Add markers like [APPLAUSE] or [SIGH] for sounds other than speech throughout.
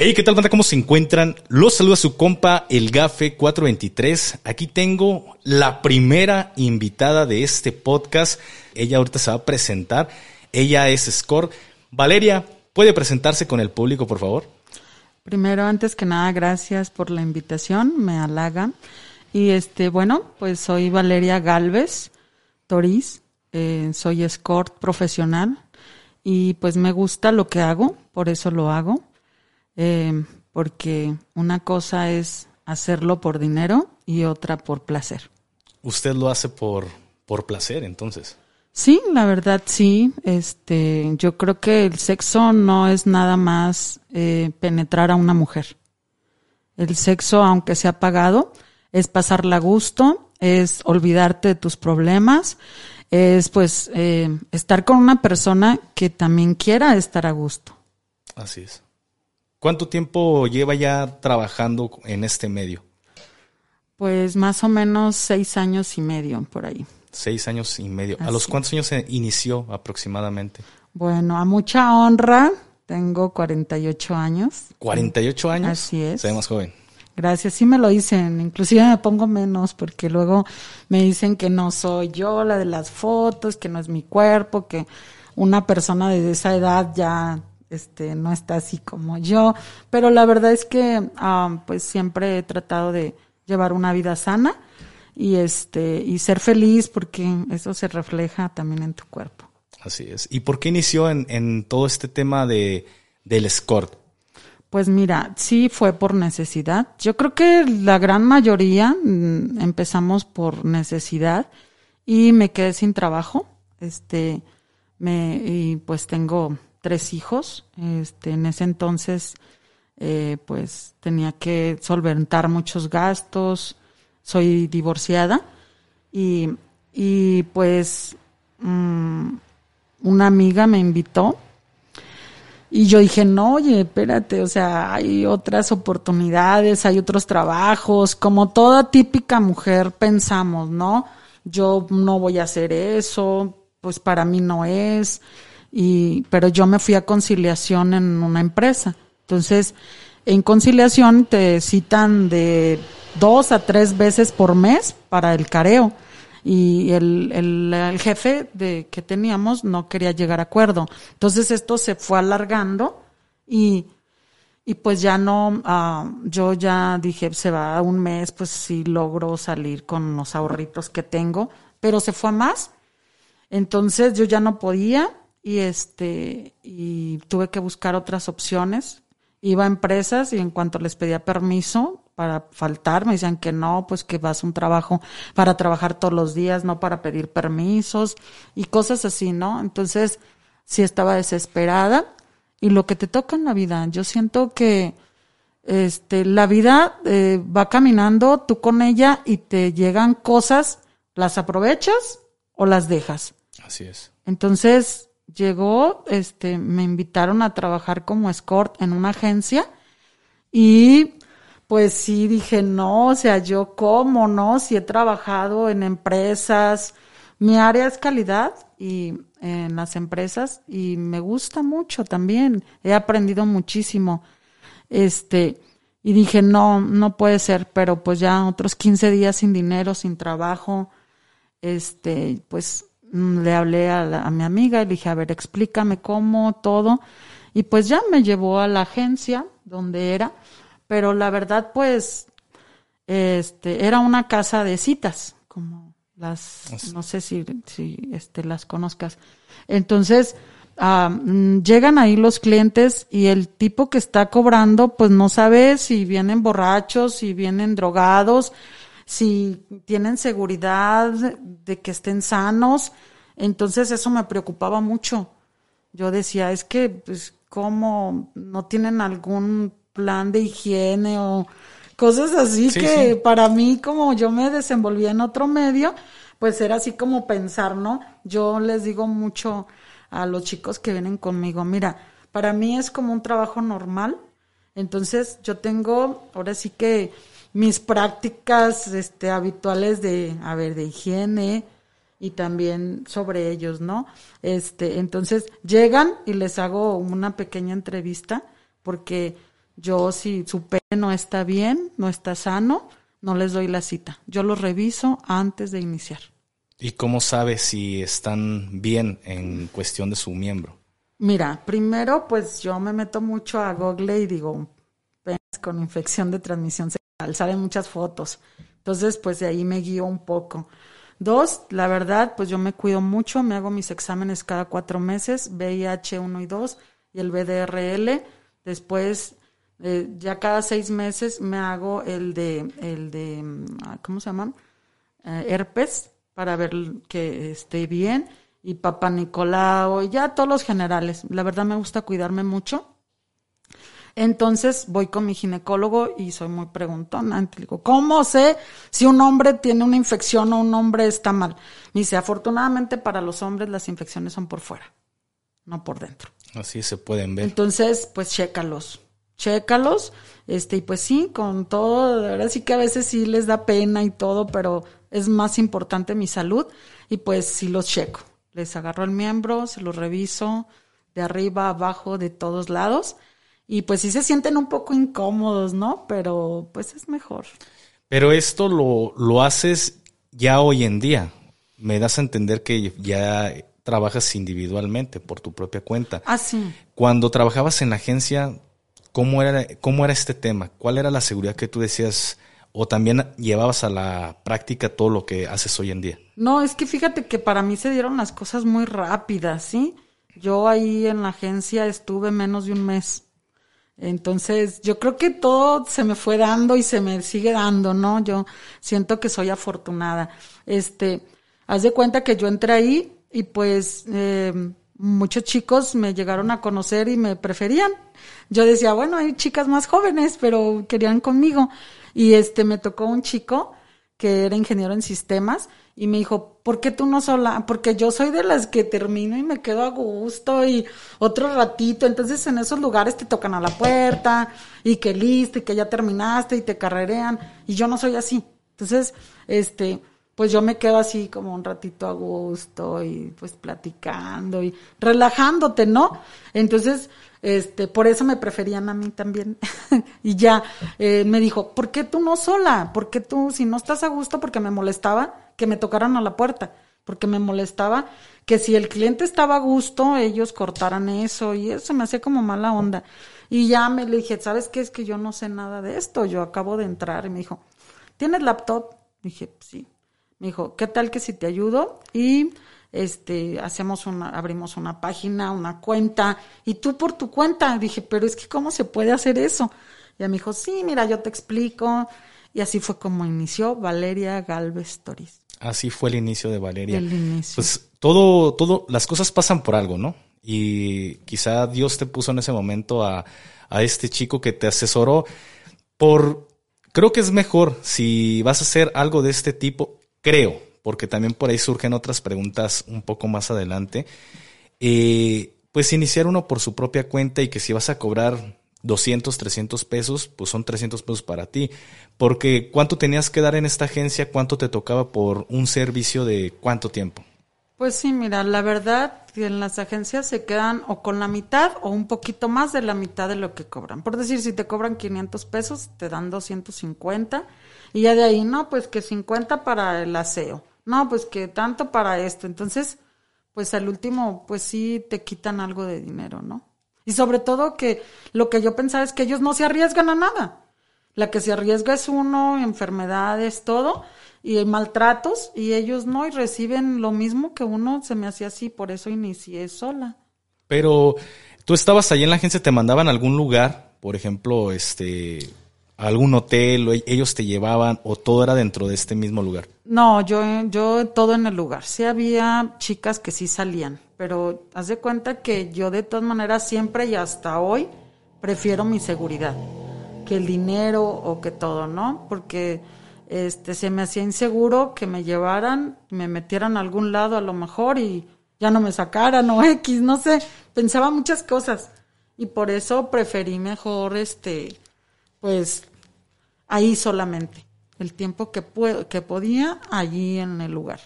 Hey, ¿qué tal, banda? ¿Cómo se encuentran? Los saluda su compa, el Gafe 423. Aquí tengo la primera invitada de este podcast. Ella ahorita se va a presentar. Ella es Score. Valeria, ¿puede presentarse con el público, por favor? Primero, antes que nada, gracias por la invitación. Me halaga. Y este, bueno, pues soy Valeria Galvez Toriz. Eh, soy escort profesional y pues me gusta lo que hago, por eso lo hago eh, porque una cosa es hacerlo por dinero y otra por placer. ¿Usted lo hace por, por placer entonces? Sí, la verdad sí. Este, yo creo que el sexo no es nada más eh, penetrar a una mujer. El sexo, aunque sea pagado, es pasarla a gusto, es olvidarte de tus problemas, es pues eh, estar con una persona que también quiera estar a gusto. Así es. ¿Cuánto tiempo lleva ya trabajando en este medio? Pues más o menos seis años y medio por ahí. Seis años y medio. ¿A los cuántos años se inició aproximadamente? Bueno, a mucha honra, tengo 48 años. ¿48 años? Así es. Se ve más joven. Gracias, sí me lo dicen. Inclusive me pongo menos porque luego me dicen que no soy yo la de las fotos, que no es mi cuerpo, que una persona de esa edad ya este, no está así como yo, pero la verdad es que ah, pues siempre he tratado de llevar una vida sana y este y ser feliz porque eso se refleja también en tu cuerpo. Así es. ¿Y por qué inició en, en todo este tema de del escort? Pues mira, sí fue por necesidad. Yo creo que la gran mayoría mm, empezamos por necesidad y me quedé sin trabajo. Este, me, y pues tengo tres hijos. Este, en ese entonces, eh, pues tenía que solventar muchos gastos. Soy divorciada y, y pues mm, una amiga me invitó y yo dije, no, oye, espérate, o sea, hay otras oportunidades, hay otros trabajos, como toda típica mujer pensamos, ¿no? Yo no voy a hacer eso, pues para mí no es y, pero yo me fui a conciliación en una empresa. Entonces, en conciliación te citan de dos a tres veces por mes para el careo. Y el, el, jefe de que teníamos no quería llegar a acuerdo. Entonces esto se fue alargando y, y pues ya no, ah, yo ya dije, se va un mes, pues sí logro salir con los ahorritos que tengo, pero se fue a más. Entonces yo ya no podía y este y tuve que buscar otras opciones. Iba a empresas y en cuanto les pedía permiso para faltar, me decían que no, pues que vas a un trabajo para trabajar todos los días, no para pedir permisos y cosas así, ¿no? Entonces, sí estaba desesperada y lo que te toca en la vida, yo siento que este la vida eh, va caminando tú con ella y te llegan cosas, las aprovechas o las dejas. Así es. Entonces, llegó, este, me invitaron a trabajar como escort en una agencia y pues sí dije, no, o sea, yo cómo, ¿no? Si he trabajado en empresas, mi área es calidad y en las empresas y me gusta mucho también, he aprendido muchísimo. Este, y dije, no, no puede ser, pero pues ya otros 15 días sin dinero, sin trabajo, este, pues le hablé a, mi amiga y le dije, a ver, explícame cómo, todo. Y pues ya me llevó a la agencia donde era, pero la verdad, pues, este, era una casa de citas, como las, no sé si, si este, las conozcas. Entonces, mm, llegan ahí los clientes y el tipo que está cobrando, pues no sabe si vienen borrachos, si vienen drogados, si tienen seguridad de que estén sanos. Entonces eso me preocupaba mucho. Yo decía, es que, pues, ¿cómo no tienen algún plan de higiene o cosas así que para mí, como yo me desenvolvía en otro medio, pues era así como pensar, ¿no? Yo les digo mucho a los chicos que vienen conmigo, mira, para mí es como un trabajo normal. Entonces yo tengo, ahora sí que mis prácticas este, habituales de, a ver, de higiene y también sobre ellos, ¿no? Este, entonces llegan y les hago una pequeña entrevista porque Yo si su pene no está bien, no está sano, no les doy la cita. Yo los reviso antes de iniciar. ¿Y cómo sabe si están bien en cuestión de su miembro? Mira, primero pues yo me meto mucho a Google y digo, con infección de transmisión sexual, salen muchas fotos. Entonces pues de ahí me guío un poco. Dos, la verdad, pues yo me cuido mucho, me hago mis exámenes cada cuatro meses, VIH 1 y 2 y el BDRL. Después, eh, ya cada seis meses me hago el de, el de, mm, ¿cómo se llama? Eh, herpes, para ver que esté bien. Y Papá Nicolau, y ya todos los generales. La verdad me gusta cuidarme mucho. Entonces voy con mi ginecólogo y soy muy preguntona. Digo, ¿cómo sé si un hombre tiene una infección o un hombre está mal? Me dice, afortunadamente para los hombres las infecciones son por fuera, no por dentro. Así se pueden ver. Entonces, pues chécalos, chécalos. Este, y pues sí, con todo, de verdad sí que a veces sí les da pena y todo, pero es más importante mi salud. Y pues sí los checo. Les agarro el miembro, se los reviso de arriba, abajo, de todos lados y pues sí se sienten un poco incómodos, ¿no? Pero pues es mejor. Pero esto lo, lo haces ya hoy en día. Me das a entender que ya trabajas individualmente por tu propia cuenta. Ah, sí. Cuando trabajabas en la agencia, ¿cómo era, cómo era este tema? ¿Cuál era la seguridad que tú decías? ¿O también llevabas a la práctica todo lo que haces hoy en día? No, es que fíjate que para mí se dieron las cosas muy rápidas, ¿sí? Yo ahí en la agencia estuve menos de un mes. Entonces, yo creo que todo se me fue dando y se me sigue dando, ¿no? Yo siento que soy afortunada. Este, haz de cuenta que yo entré ahí y pues eh, muchos chicos me llegaron a conocer y me preferían. Yo decía, bueno, hay chicas más jóvenes, pero querían conmigo. Y este, me tocó un chico que era ingeniero en sistemas y me dijo, ¿por qué tú no sola? Porque yo soy de las que termino y me quedo a gusto y otro ratito. Entonces en esos lugares te tocan a la puerta y que listo y que ya terminaste y te carrerean. Y yo no soy así. Entonces, este, pues yo me quedo así como un ratito a gusto y pues platicando y relajándote, ¿no? Entonces, este, por eso me preferían a mí también. [LAUGHS] y ya eh, me dijo, ¿por qué tú no sola? ¿Por qué tú, si no estás a gusto? Porque me molestaba que me tocaran a la puerta, porque me molestaba que si el cliente estaba a gusto, ellos cortaran eso y eso me hacía como mala onda. Y ya me le dije, ¿sabes qué? Es que yo no sé nada de esto, yo acabo de entrar y me dijo, ¿tienes laptop? Dije, sí. Me dijo, ¿qué tal que si te ayudo? Y este, hacemos una, abrimos una página, una cuenta, y tú por tu cuenta. Dije, pero es que ¿cómo se puede hacer eso? Y me dijo, sí, mira, yo te explico. Y así fue como inició Valeria Galvez Toriz. Así fue el inicio de Valeria. El inicio. Pues todo, todo, las cosas pasan por algo, ¿no? Y quizá Dios te puso en ese momento a, a este chico que te asesoró por, creo que es mejor si vas a hacer algo de este tipo, creo, porque también por ahí surgen otras preguntas un poco más adelante. Eh, pues iniciar uno por su propia cuenta y que si vas a cobrar 200, 300 pesos, pues son 300 pesos para ti. Porque ¿cuánto tenías que dar en esta agencia? ¿Cuánto te tocaba por un servicio de cuánto tiempo? Pues sí, mira, la verdad en las agencias se quedan o con la mitad o un poquito más de la mitad de lo que cobran. Por decir, si te cobran 500 pesos, te dan 250 y ya de ahí, no, pues que 50 para el aseo. No, pues que tanto para esto. Entonces, pues al último, pues sí te quitan algo de dinero, ¿no? Y sobre todo que lo que yo pensaba es que ellos no se arriesgan a nada. La que se arriesga es uno, enfermedades, todo, y maltratos, y ellos no, y reciben lo mismo que uno, se me hacía así, por eso inicié sola. Pero tú estabas ahí en la agencia, te mandaban a algún lugar, por ejemplo, este, algún hotel, o ellos te llevaban, o todo era dentro de este mismo lugar. No, yo, yo todo en el lugar. Sí había chicas que sí salían, pero haz de cuenta que yo de todas maneras siempre y hasta hoy prefiero mi seguridad que el dinero o que todo, ¿no? Porque este se me hacía inseguro que me llevaran, me metieran a algún lado a lo mejor y ya no me sacaran o [LAUGHS] X, no sé, pensaba muchas cosas y por eso preferí mejor este pues ahí solamente el tiempo que que podía allí en el lugar.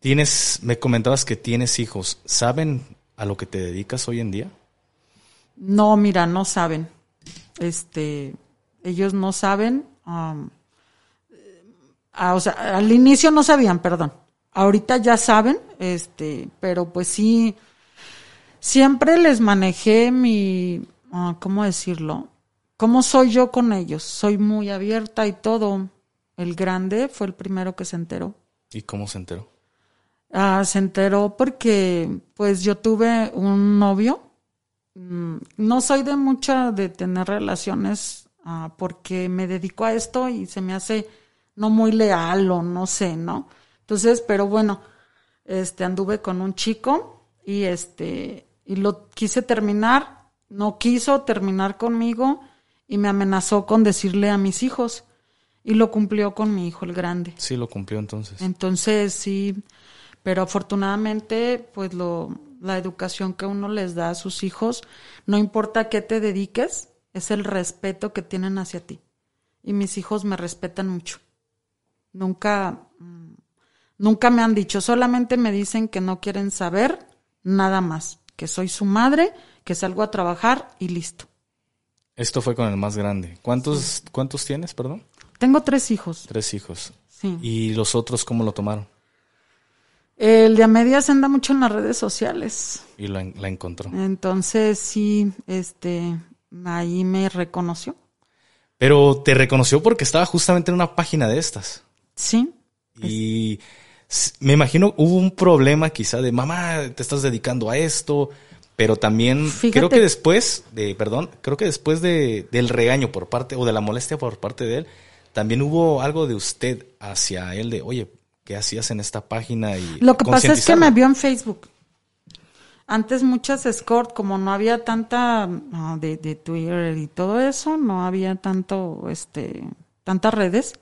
Tienes, me comentabas que tienes hijos. ¿Saben a lo que te dedicas hoy en día? No, mira, no saben. este, ellos no saben, um, ah, o sea, al inicio no sabían, perdón. Ahorita ya saben, este, pero pues sí, siempre les manejé mi, ah, ¿cómo decirlo? ¿Cómo soy yo con ellos? Soy muy abierta y todo. El grande fue el primero que se enteró. ¿Y cómo se enteró? Ah, se enteró porque pues yo tuve un novio. Mm, no soy de mucha de tener relaciones ah, porque me dedico a esto y se me hace no muy leal o no sé, ¿no? Entonces, pero bueno, este anduve con un chico y este y lo quise terminar, no quiso terminar conmigo y me amenazó con decirle a mis hijos y lo cumplió con mi hijo el grande. Sí, lo cumplió entonces. Entonces, sí, pero afortunadamente, pues lo, la educación que uno les da a sus hijos, no importa a qué te dediques, es el respeto que tienen hacia ti. Y mis hijos me respetan mucho. Nunca, mm, nunca me han dicho, solamente me dicen que no quieren saber nada más, que soy su madre, que salgo a trabajar y listo. Esto fue con el más grande. ¿Cuántos, ¿cuántos tienes, perdón? Tengo tres hijos. Tres hijos. Sí. ¿Y los otros cómo lo tomaron? El de a medias anda mucho en las redes sociales. Y la, la encontró. Entonces sí, este, ahí me reconoció. Pero te reconoció porque estaba justamente en una página de estas. Sí. Y me imagino hubo un problema quizá de mamá, te estás dedicando a esto, pero también Fíjate- creo que después de, perdón, creo que después de, del regaño por parte o de la molestia por parte de él, también hubo algo de usted hacia él de, oye, ¿qué hacías en esta página? Y Lo que pasa es que me vio en Facebook. Antes muchas escort, como no había tanta no, de, de Twitter y todo eso, no había tanto, este, tantas redes.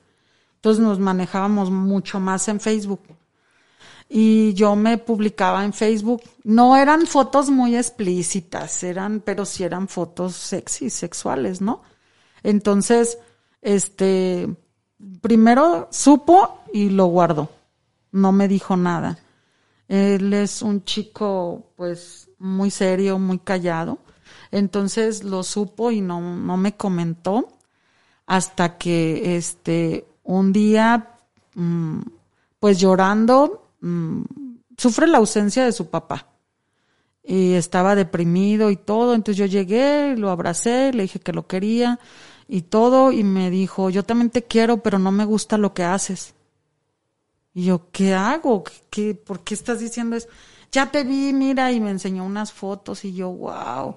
Entonces nos manejábamos mucho más en Facebook. Y yo me publicaba en Facebook. No eran fotos muy explícitas, eran, pero sí eran fotos sexy, sexuales, ¿no? Entonces, este, primero supo y lo guardó. No me dijo nada. Él es un chico, pues, muy serio, muy callado. Entonces lo supo y no, no me comentó hasta que, este, un día, mm, pues llorando, mm, sufre la ausencia de su papá. Y estaba deprimido y todo. Entonces yo llegué, lo abracé, le dije que lo quería y todo. Y me dijo, yo también te quiero, pero no me gusta lo que haces. Y yo, ¿qué hago? ¿Qué, ¿Por qué estás diciendo eso? Ya te vi, mira, y me enseñó unas fotos y yo, wow.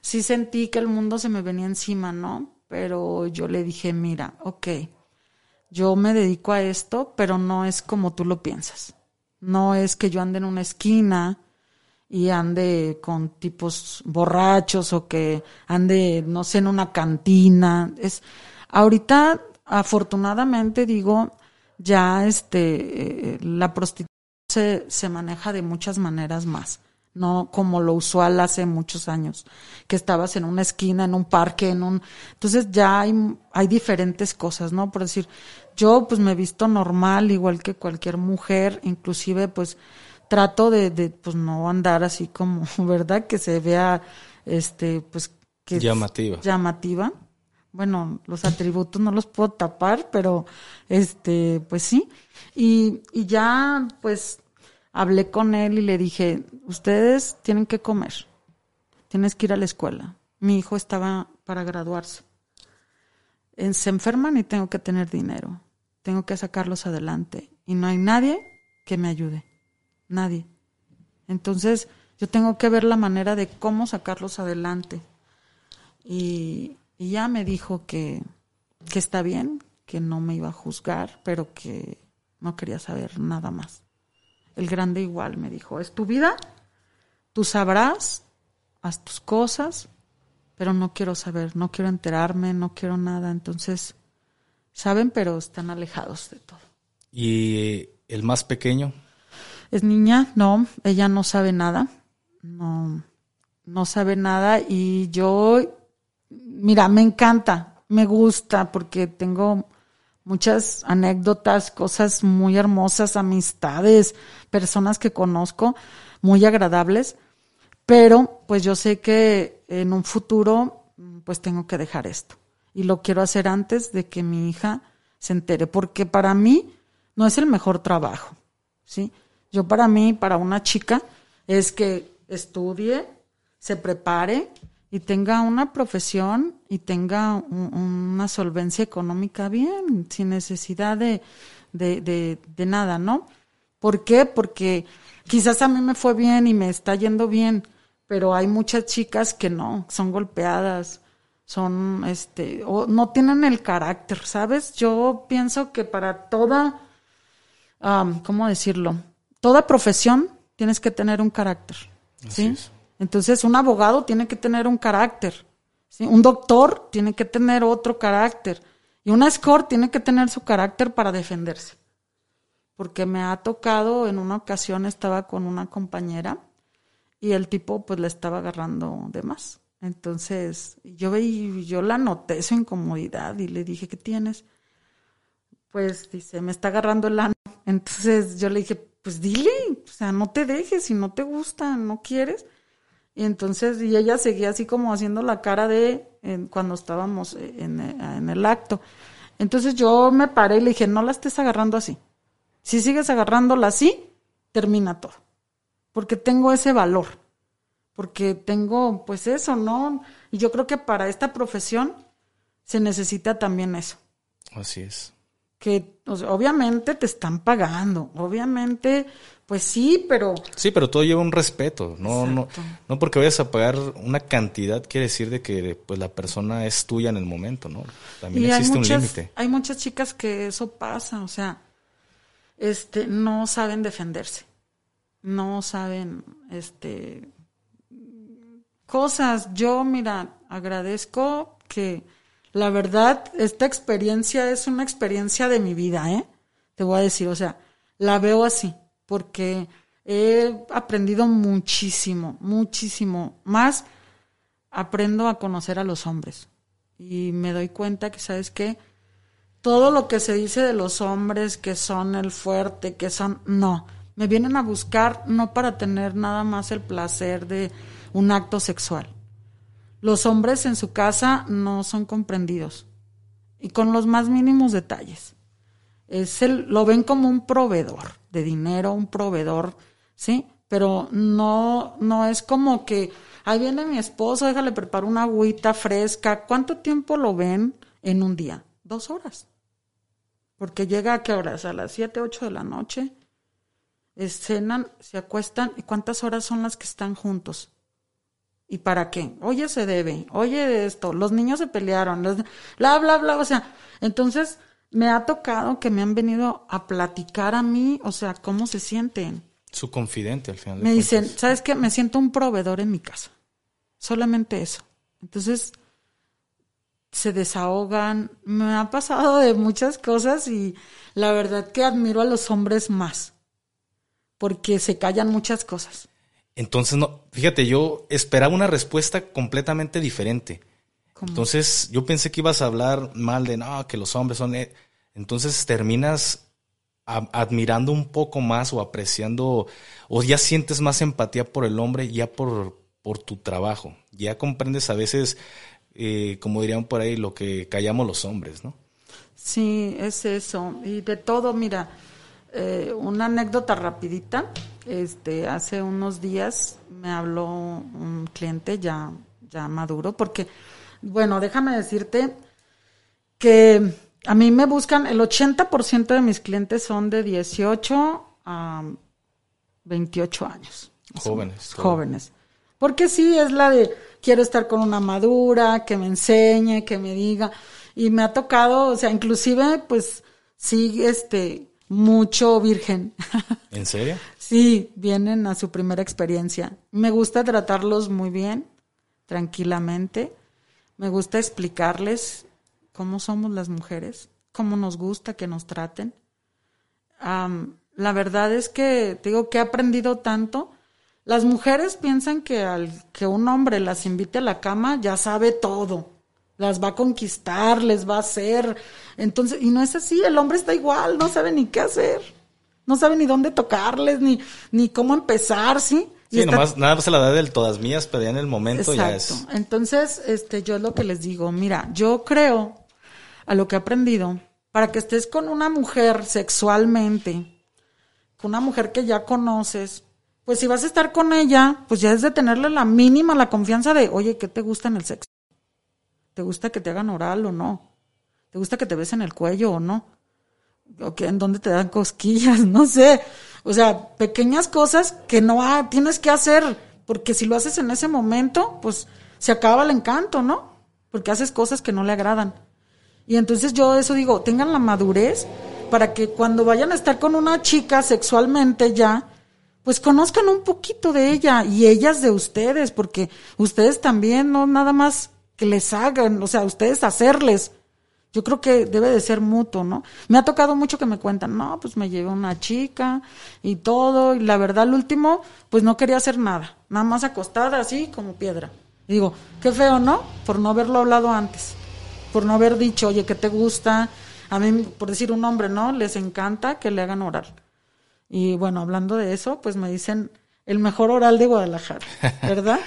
Sí sentí que el mundo se me venía encima, ¿no? Pero yo le dije, mira, ok, yo me dedico a esto, pero no es como tú lo piensas. No es que yo ande en una esquina y ande con tipos borrachos o que ande, no sé, en una cantina. Es, ahorita, afortunadamente, digo, ya este, eh, la prostitución se, se maneja de muchas maneras más. No como lo usual hace muchos años, que estabas en una esquina, en un parque, en un... Entonces ya hay, hay diferentes cosas, ¿no? Por decir, yo pues me he visto normal, igual que cualquier mujer, inclusive pues trato de, de pues no andar así como, [LAUGHS] ¿verdad? Que se vea, este, pues que... Llamativa. Llamativa. Bueno, los atributos no los puedo tapar, pero este, pues sí. Y, y ya, pues, hablé con él y le dije, ustedes tienen que comer, tienes que ir a la escuela. Mi hijo estaba para graduarse. Eh, Se enferman y tengo que tener dinero. Tengo que sacarlos adelante. Y no hay nadie que me ayude. Nadie. Entonces, yo tengo que ver la manera de cómo sacarlos adelante. Y, ya me dijo que, que está bien, que no me iba a juzgar, pero que no quería saber nada más. El grande igual me dijo, es tu vida, tú sabrás, haz tus cosas, pero no quiero saber, no quiero enterarme, no quiero nada. Entonces, saben, pero están alejados de todo. ¿Y el más pequeño? Es niña, no, ella no sabe nada, no, no sabe nada y yo, mira, me encanta, me gusta porque tengo muchas anécdotas, cosas muy hermosas, amistades, personas que conozco, muy agradables, pero pues yo sé que en un futuro pues tengo que dejar esto. Y lo quiero hacer antes de que mi hija se entere, porque para mí no es el mejor trabajo, ¿sí? Yo para mí, para una chica, es que estudie, se prepare y tenga una profesión y tenga una solvencia económica bien, sin necesidad de, de, de, de nada, ¿no? ¿Por qué? Porque quizás a mí me fue bien y me está yendo bien, pero hay muchas chicas que no, son golpeadas, son, este, o no tienen el carácter, ¿sabes? Yo pienso que para toda, ¿cómo decirlo? Toda profesión tienes que tener un carácter, ¿sí? Entonces, un abogado tiene que tener un carácter, ¿sí? Un doctor tiene que tener otro carácter y una escort tiene que tener su carácter para defenderse. Porque me ha tocado, en una ocasión estaba con una compañera y el tipo pues le estaba agarrando de más. Entonces yo veí, yo la noté su incomodidad y le dije, ¿qué tienes? Pues dice, me está agarrando el ano. Entonces yo le dije, pues dile, o sea, no te dejes, si no te gusta, no quieres. Y entonces, y ella seguía así como haciendo la cara de cuando estábamos en, en el acto. Entonces yo me paré y le dije, no la estés agarrando así. Si sigues agarrándola así, termina todo porque tengo ese valor, porque tengo pues eso, ¿no? Y yo creo que para esta profesión se necesita también eso. Así es. Que obviamente te están pagando, obviamente, pues sí, pero... Sí, pero todo lleva un respeto, no, no, no porque vayas a pagar una cantidad quiere decir de que pues la persona es tuya en el momento, ¿no? También existe un límite. Hay muchas chicas que eso pasa, o sea, este, no saben defenderse no saben este cosas. Yo, mira, agradezco que la verdad esta experiencia es una experiencia de mi vida, ¿eh? Te voy a decir, o sea, la veo así, porque he aprendido muchísimo, muchísimo. Más aprendo a conocer a los hombres. Y me doy cuenta que, ¿sabes qué? Todo lo que se dice de los hombres, que son el fuerte, que son... No, me vienen a buscar no para tener nada más el placer de un acto sexual. Los hombres en su casa no son comprendidos y con los más mínimos detalles. Es el, lo ven como un proveedor de dinero, un proveedor, ¿sí? Pero no, no es como que, ahí viene mi esposo, déjale preparar una agüita fresca. ¿Cuánto tiempo lo ven en un día? Dos horas. Porque llega a qué horas? A las siete, ocho de la noche cenan, se acuestan, ¿y cuántas horas son las que están juntos? ¿Y para qué? Oye, se debe, oye esto, los niños se pelearon, bla, bla, bla, o sea, entonces me ha tocado que me han venido a platicar a mí, o sea, cómo se sienten. Su confidente al final. me dicen, ¿sabes qué? Me siento un proveedor en mi casa. Solamente eso. Entonces, se desahogan. Me ha pasado de muchas cosas y la verdad que admiro a los hombres más porque se callan muchas cosas. Entonces, no, fíjate, yo esperaba una respuesta completamente diferente. Entonces, yo pensé que ibas a hablar mal de, no, que los hombres son... E-". Entonces terminas admirando un poco más o apreciando, o ya sientes más empatía por el hombre ya por, por tu trabajo. Ya comprendes a veces, eh, como dirían por ahí, lo que callamos los hombres, ¿no? Sí, es eso. Y de todo, mira, eh, una anécdota rapidita. Este, hace unos días me habló un cliente ya, ya maduro, porque, bueno, déjame decirte que a mí me buscan, el 80% de mis clientes son de 18 a 28 años. Jóvenes. Jóvenes. Porque sí, es la de quiero estar con una madura, que me enseñe, que me diga. Y me ha tocado, o sea, inclusive, pues, sí, este, mucho virgen. ¿En serio? Sí, vienen a su primera experiencia. Me gusta tratarlos muy bien, tranquilamente. Me gusta explicarles cómo somos las mujeres, cómo nos gusta que nos traten. la verdad es que digo que he aprendido tanto. Las mujeres piensan que al que un hombre las invite a la cama ya sabe todo las va a conquistar, les va a hacer. Entonces, y no es así, el hombre está igual, no sabe ni qué hacer, no sabe ni dónde tocarles, ni, ni cómo empezar, ¿sí? Sí, nomás, nada más la edad del todas mías, pero ya en el momento ya es. Entonces, este, yo es lo que les digo, mira, yo creo a lo que he aprendido, para que estés con una mujer sexualmente, con una mujer que ya conoces, pues si vas a estar con ella, pues ya es de tenerle la mínima, la confianza de, oye, ¿qué te gusta en el sexo? ¿Te gusta que te hagan oral o no? ¿Te gusta que te besen el cuello o no? ¿O que en dónde te dan cosquillas? [LAUGHS] No sé. O sea, pequeñas cosas que no tienes que hacer, porque si lo haces en ese momento, pues se acaba el encanto, ¿no? Porque haces cosas que no le agradan. Y entonces yo eso digo, tengan la madurez para que cuando vayan a estar con una chica sexualmente ya, pues conozcan un poquito de ella y ellas de ustedes, porque ustedes también, no nada más que les hagan, o sea, ustedes hacerles. Yo creo que debe de ser mutuo, ¿no? Me ha tocado mucho que me cuentan, no, pues me llevé una chica y todo, y la verdad, el último, pues no quería hacer nada, nada más acostada así como piedra. Y digo, qué feo, ¿no? Por no haberlo hablado antes, por no haber dicho, oye, ¿qué te gusta? A mí, por decir un nombre, ¿no? Les encanta que le hagan oral. Y bueno, hablando de eso, pues me dicen el mejor oral de Guadalajara, [LAUGHS] ¿verdad?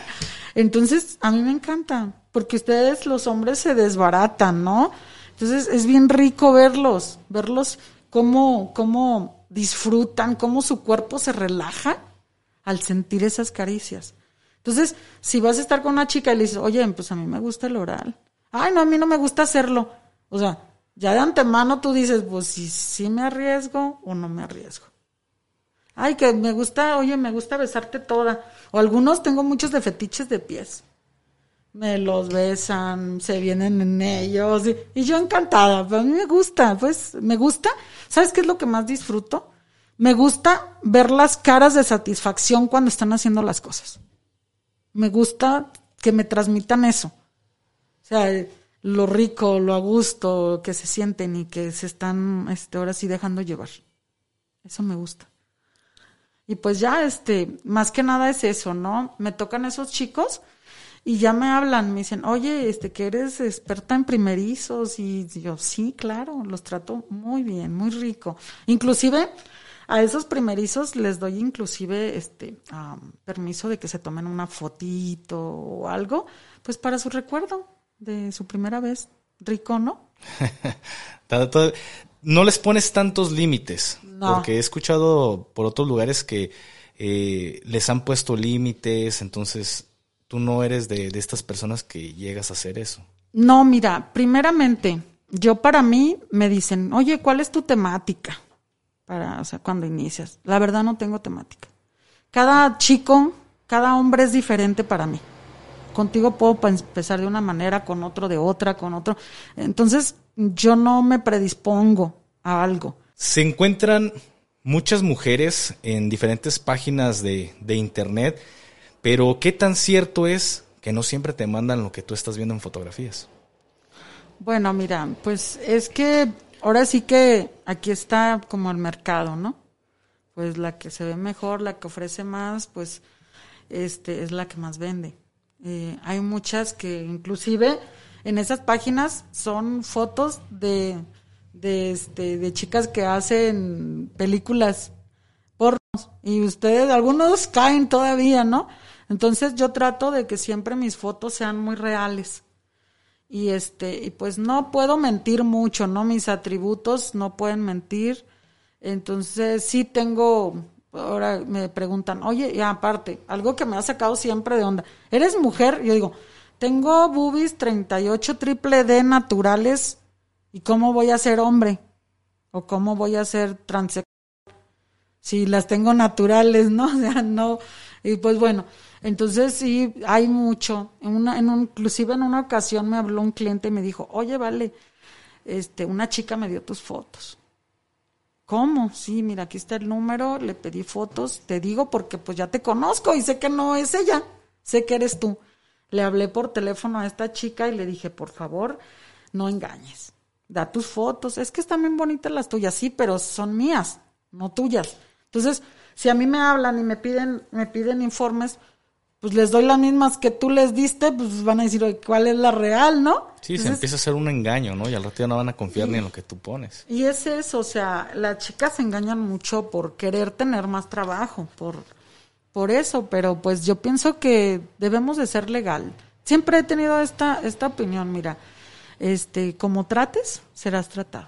Entonces, a mí me encanta, porque ustedes los hombres se desbaratan, ¿no? Entonces es bien rico verlos, verlos cómo, cómo disfrutan, cómo su cuerpo se relaja al sentir esas caricias. Entonces, si vas a estar con una chica y le dices, oye, pues a mí me gusta el oral. Ay, no, a mí no me gusta hacerlo. O sea, ya de antemano tú dices, pues si, si me arriesgo o no me arriesgo. Ay, que me gusta, oye, me gusta besarte toda. O algunos tengo muchos de fetiches de pies me los besan, se vienen en ellos y, yo encantada, pues a mí me gusta, pues me gusta, ¿sabes qué es lo que más disfruto? Me gusta ver las caras de satisfacción cuando están haciendo las cosas. Me gusta que me transmitan eso. O sea, lo rico, lo a gusto que se sienten y que se están este, ahora sí dejando llevar. Eso me gusta. Y pues ya, este, más que nada es eso, ¿no? Me tocan esos chicos y ya me hablan, me dicen, oye, este, que eres experta en primerizos, y yo, sí, claro, los trato muy bien, muy rico. Inclusive, a esos primerizos les doy inclusive, este, permiso de que se tomen una fotito o algo, pues para su recuerdo de su primera vez. Rico, ¿no? [LAUGHS] no les pones tantos límites, porque he escuchado por otros lugares que eh, les han puesto límites, entonces tú no eres de, estas personas que llegas a hacer eso. No, mira, primeramente, yo para mí me dicen, oye, ¿cuál es tu temática? Para, o sea, cuando inicias. La verdad no tengo temática. Cada chico, cada hombre es diferente para mí. Contigo puedo empezar de una manera, con otro de otra, con otro. Entonces, yo no me predispongo a algo. Se encuentran muchas mujeres en diferentes páginas de, de internet pero ¿qué tan cierto es que no siempre te mandan lo que tú estás viendo en fotografías? Bueno, mira, pues es que ahora sí que aquí está como el mercado, ¿no? Pues la que se ve mejor, la que ofrece más, pues este es la que más vende. Eh, hay muchas que inclusive en esas páginas son fotos de, de, este, de chicas que hacen películas pornos y ustedes, algunos caen todavía, ¿no? Entonces yo trato de que siempre mis fotos sean muy reales. Y este, y pues no puedo mentir mucho, ¿no? Mis atributos no pueden mentir. Entonces sí tengo, ahora me preguntan, oye, y aparte, algo que me ha sacado siempre de onda, ¿eres mujer? Yo digo, tengo boobies 38 triple D naturales, ¿y cómo voy a ser hombre? ¿O cómo voy a ser transexual? Si las tengo naturales, ¿no? [LAUGHS] O sea, no. Y pues bueno, entonces sí, hay mucho. En una, en un, inclusive en una ocasión me habló un cliente y me dijo, oye, vale, este, una chica me dio tus fotos. ¿Cómo? Sí, mira, aquí está el número, le pedí fotos, te digo porque pues ya te conozco y sé que no es ella, sé que eres tú. Le hablé por teléfono a esta chica y le dije, por favor, no engañes, da tus fotos, es que están bien bonitas las tuyas, sí, pero son mías, no tuyas. Entonces, si a mí me hablan y me piden, me piden informes, pues les doy las mismas que tú les diste, pues van a decir, ¿cuál es la real, no? Sí, se empieza a hacer un engaño, ¿no? Y al rato ya no van a confiar ni en lo que tú pones. Y es eso, o sea, las chicas se engañan mucho por querer tener más trabajo, por, por eso, pero pues yo pienso que debemos de ser legal. Siempre he tenido esta, esta opinión, mira, este, como trates, serás tratado.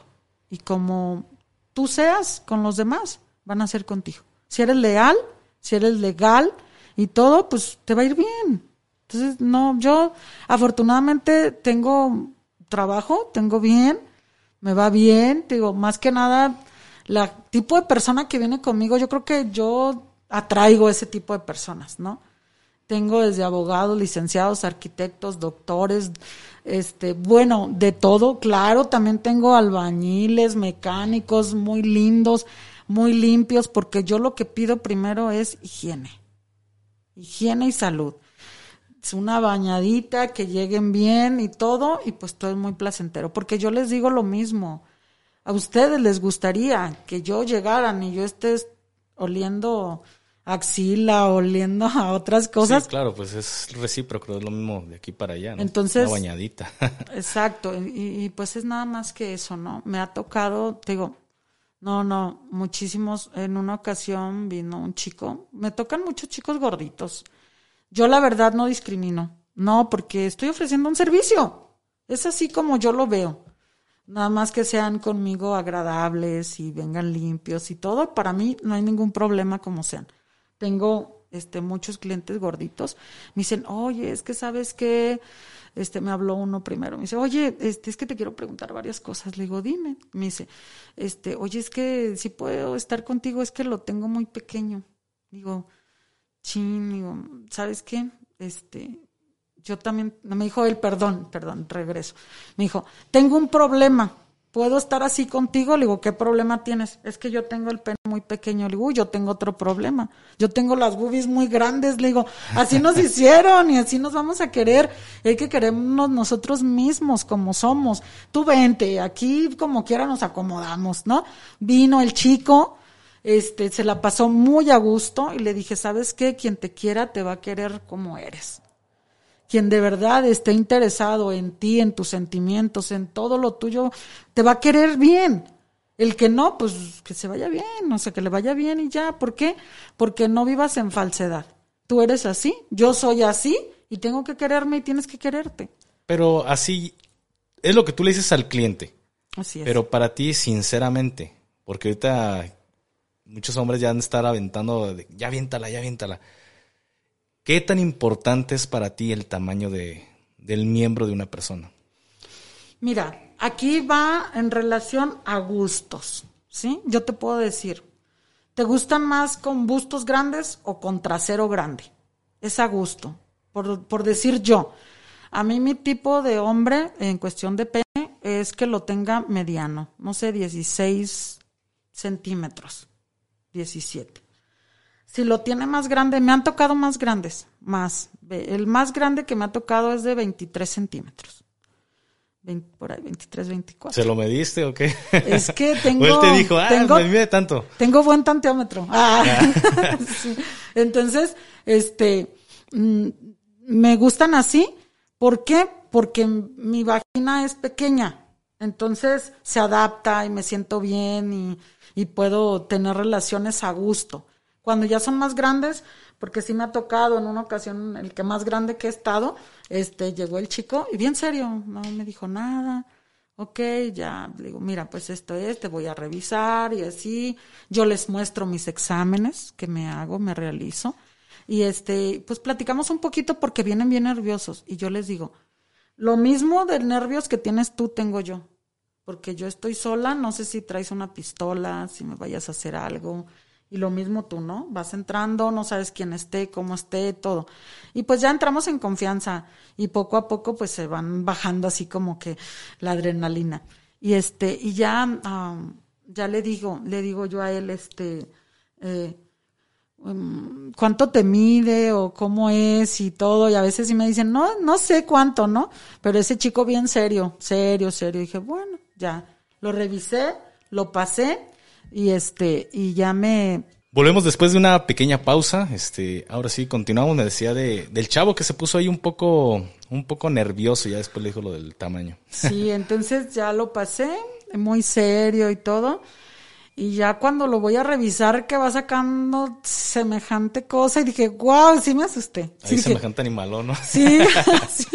Y como tú seas con los demás, van a ser contigo. Si eres leal, si eres legal y todo, pues te va a ir bien. Entonces, no, yo afortunadamente tengo trabajo, tengo bien, me va bien, digo, más que nada, la tipo de persona que viene conmigo, yo creo que yo atraigo ese tipo de personas, ¿no? Tengo desde abogados, licenciados, arquitectos, doctores, este, bueno, de todo, claro, también tengo albañiles, mecánicos muy lindos, muy limpios, porque yo lo que pido primero es higiene, higiene y salud. Es una bañadita, que lleguen bien y todo, y pues todo es muy placentero, porque yo les digo lo mismo. A ustedes les gustaría que yo llegara y yo esté oliendo axila, oliendo a otras cosas. Sí, claro, pues es recíproco, es lo mismo de aquí para allá, ¿no? Entonces, Una bañadita. [LAUGHS] exacto, y, y, pues es nada más que eso, ¿no? Me ha tocado, te digo, no, no, muchísimos, en una ocasión vino un chico, me tocan muchos chicos gorditos. Yo la verdad no discrimino, no, porque estoy ofreciendo un servicio. Es así como yo lo veo. Nada más que sean conmigo agradables y vengan limpios y todo, para mí no hay ningún problema como sean tengo este muchos clientes gorditos, me dicen, oye, es que sabes que, este, me habló uno primero, me dice, oye, este, es que te quiero preguntar varias cosas, le digo, dime, me dice, este, oye, es que si puedo estar contigo, es que lo tengo muy pequeño, digo, chin, digo, ¿sabes qué? Este, yo también, me dijo él, perdón, perdón, regreso, me dijo, tengo un problema, ¿puedo estar así contigo? Le digo, ¿qué problema tienes? Es que yo tengo el pene muy pequeño. Le digo, yo tengo otro problema. Yo tengo las boobies muy grandes. Le digo, así nos [LAUGHS] hicieron y así nos vamos a querer. Hay que querernos nosotros mismos como somos. Tú vente, aquí como quiera nos acomodamos, ¿no? Vino el chico, este, se la pasó muy a gusto y le dije, ¿sabes qué? Quien te quiera te va a querer como eres quien de verdad esté interesado en ti, en tus sentimientos, en todo lo tuyo, te va a querer bien. El que no, pues que se vaya bien, o sea, que le vaya bien y ya. ¿Por qué? Porque no vivas en falsedad. Tú eres así, yo soy así y tengo que quererme y tienes que quererte. Pero así es lo que tú le dices al cliente. Así es. Pero para ti, sinceramente, porque ahorita muchos hombres ya han de estar aventando, de, ya aviéntala, ya aviéntala. ¿Qué tan importante es para ti el tamaño de, del miembro de una persona? Mira, aquí va en relación a gustos, ¿sí? Yo te puedo decir, ¿te gustan más con bustos grandes o con trasero grande? Es a gusto, por, por decir yo. A mí mi tipo de hombre en cuestión de pene es que lo tenga mediano, no sé, 16 centímetros, 17. Si lo tiene más grande, me han tocado más grandes, más. El más grande que me ha tocado es de 23 centímetros. Por ahí, 23, 24. ¿Se lo mediste o qué? Es que tengo. [LAUGHS] o él te dijo, ah, tengo, me mide tanto. Tengo buen tanteómetro. Ah. [LAUGHS] sí. Entonces, este, mm, me gustan así. ¿Por qué? Porque mi vagina es pequeña. Entonces se adapta y me siento bien y, y puedo tener relaciones a gusto. Cuando ya son más grandes, porque sí me ha tocado en una ocasión, el que más grande que he estado, este, llegó el chico y bien serio, no me dijo nada. Ok, ya, digo, mira, pues esto es, te voy a revisar y así. Yo les muestro mis exámenes que me hago, me realizo. Y este, pues platicamos un poquito porque vienen bien nerviosos. Y yo les digo, lo mismo de nervios que tienes tú, tengo yo. Porque yo estoy sola, no sé si traes una pistola, si me vayas a hacer algo. Y lo mismo tú, ¿no? Vas entrando, no sabes quién esté, cómo esté, todo. Y pues ya entramos en confianza y poco a poco pues se van bajando así como que la adrenalina. Y este, y ya, ya le digo, le digo yo a él, este, eh, um, cuánto te mide o cómo es y todo. Y a veces sí me dicen, no, no sé cuánto, ¿no? Pero ese chico bien serio, serio, serio. Dije, bueno, ya, lo revisé, lo pasé y este, y ya me... Volvemos después de una pequeña pausa. Este, ahora sí, continuamos. Me decía de, del chavo que se puso ahí un poco, un poco nervioso. Ya después le dijo lo del tamaño. Sí, [LAUGHS] entonces ya lo pasé, muy serio y todo. Y ya cuando lo voy a revisar, que va sacando semejante cosa, y dije, wow, sí me asusté. Sí, semejante animalón, ¿no? [LAUGHS] Sí, [LAUGHS] sí.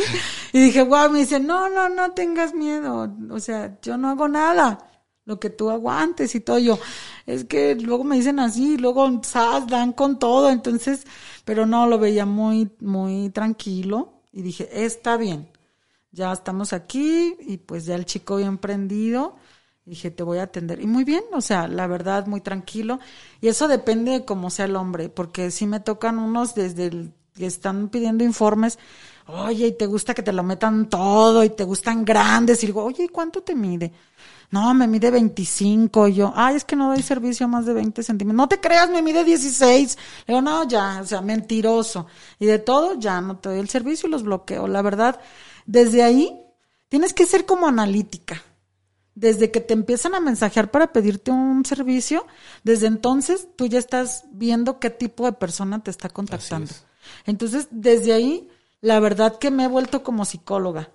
Y dije, wow, me dice, no, no, no tengas miedo. O sea, yo no hago nada. Lo que tú aguantes y todo. Yo, es que luego me dicen así, luego, ¿sabes? Dan con todo. Entonces, pero no, lo veía muy, muy tranquilo. Y dije, está bien. Ya estamos aquí y pues ya el chico bien prendido Dije, te voy a atender. Y muy bien, o sea, la verdad, muy tranquilo. Y eso depende de cómo sea el hombre, porque si me tocan unos desde el que están pidiendo informes, oye, y te gusta que te lo metan todo, y te gustan grandes. Y digo, oye, ¿y cuánto te mide? No, me mide 25. Y yo, ay, es que no doy servicio más de 20 centímetros. No te creas, me mide 16. Le digo, no, ya, o sea, mentiroso. Y de todo, ya no te doy el servicio y los bloqueo. La verdad, desde ahí, tienes que ser como analítica desde que te empiezan a mensajear para pedirte un servicio, desde entonces tú ya estás viendo qué tipo de persona te está contactando. Entonces, desde ahí, la verdad que me he vuelto como psicóloga.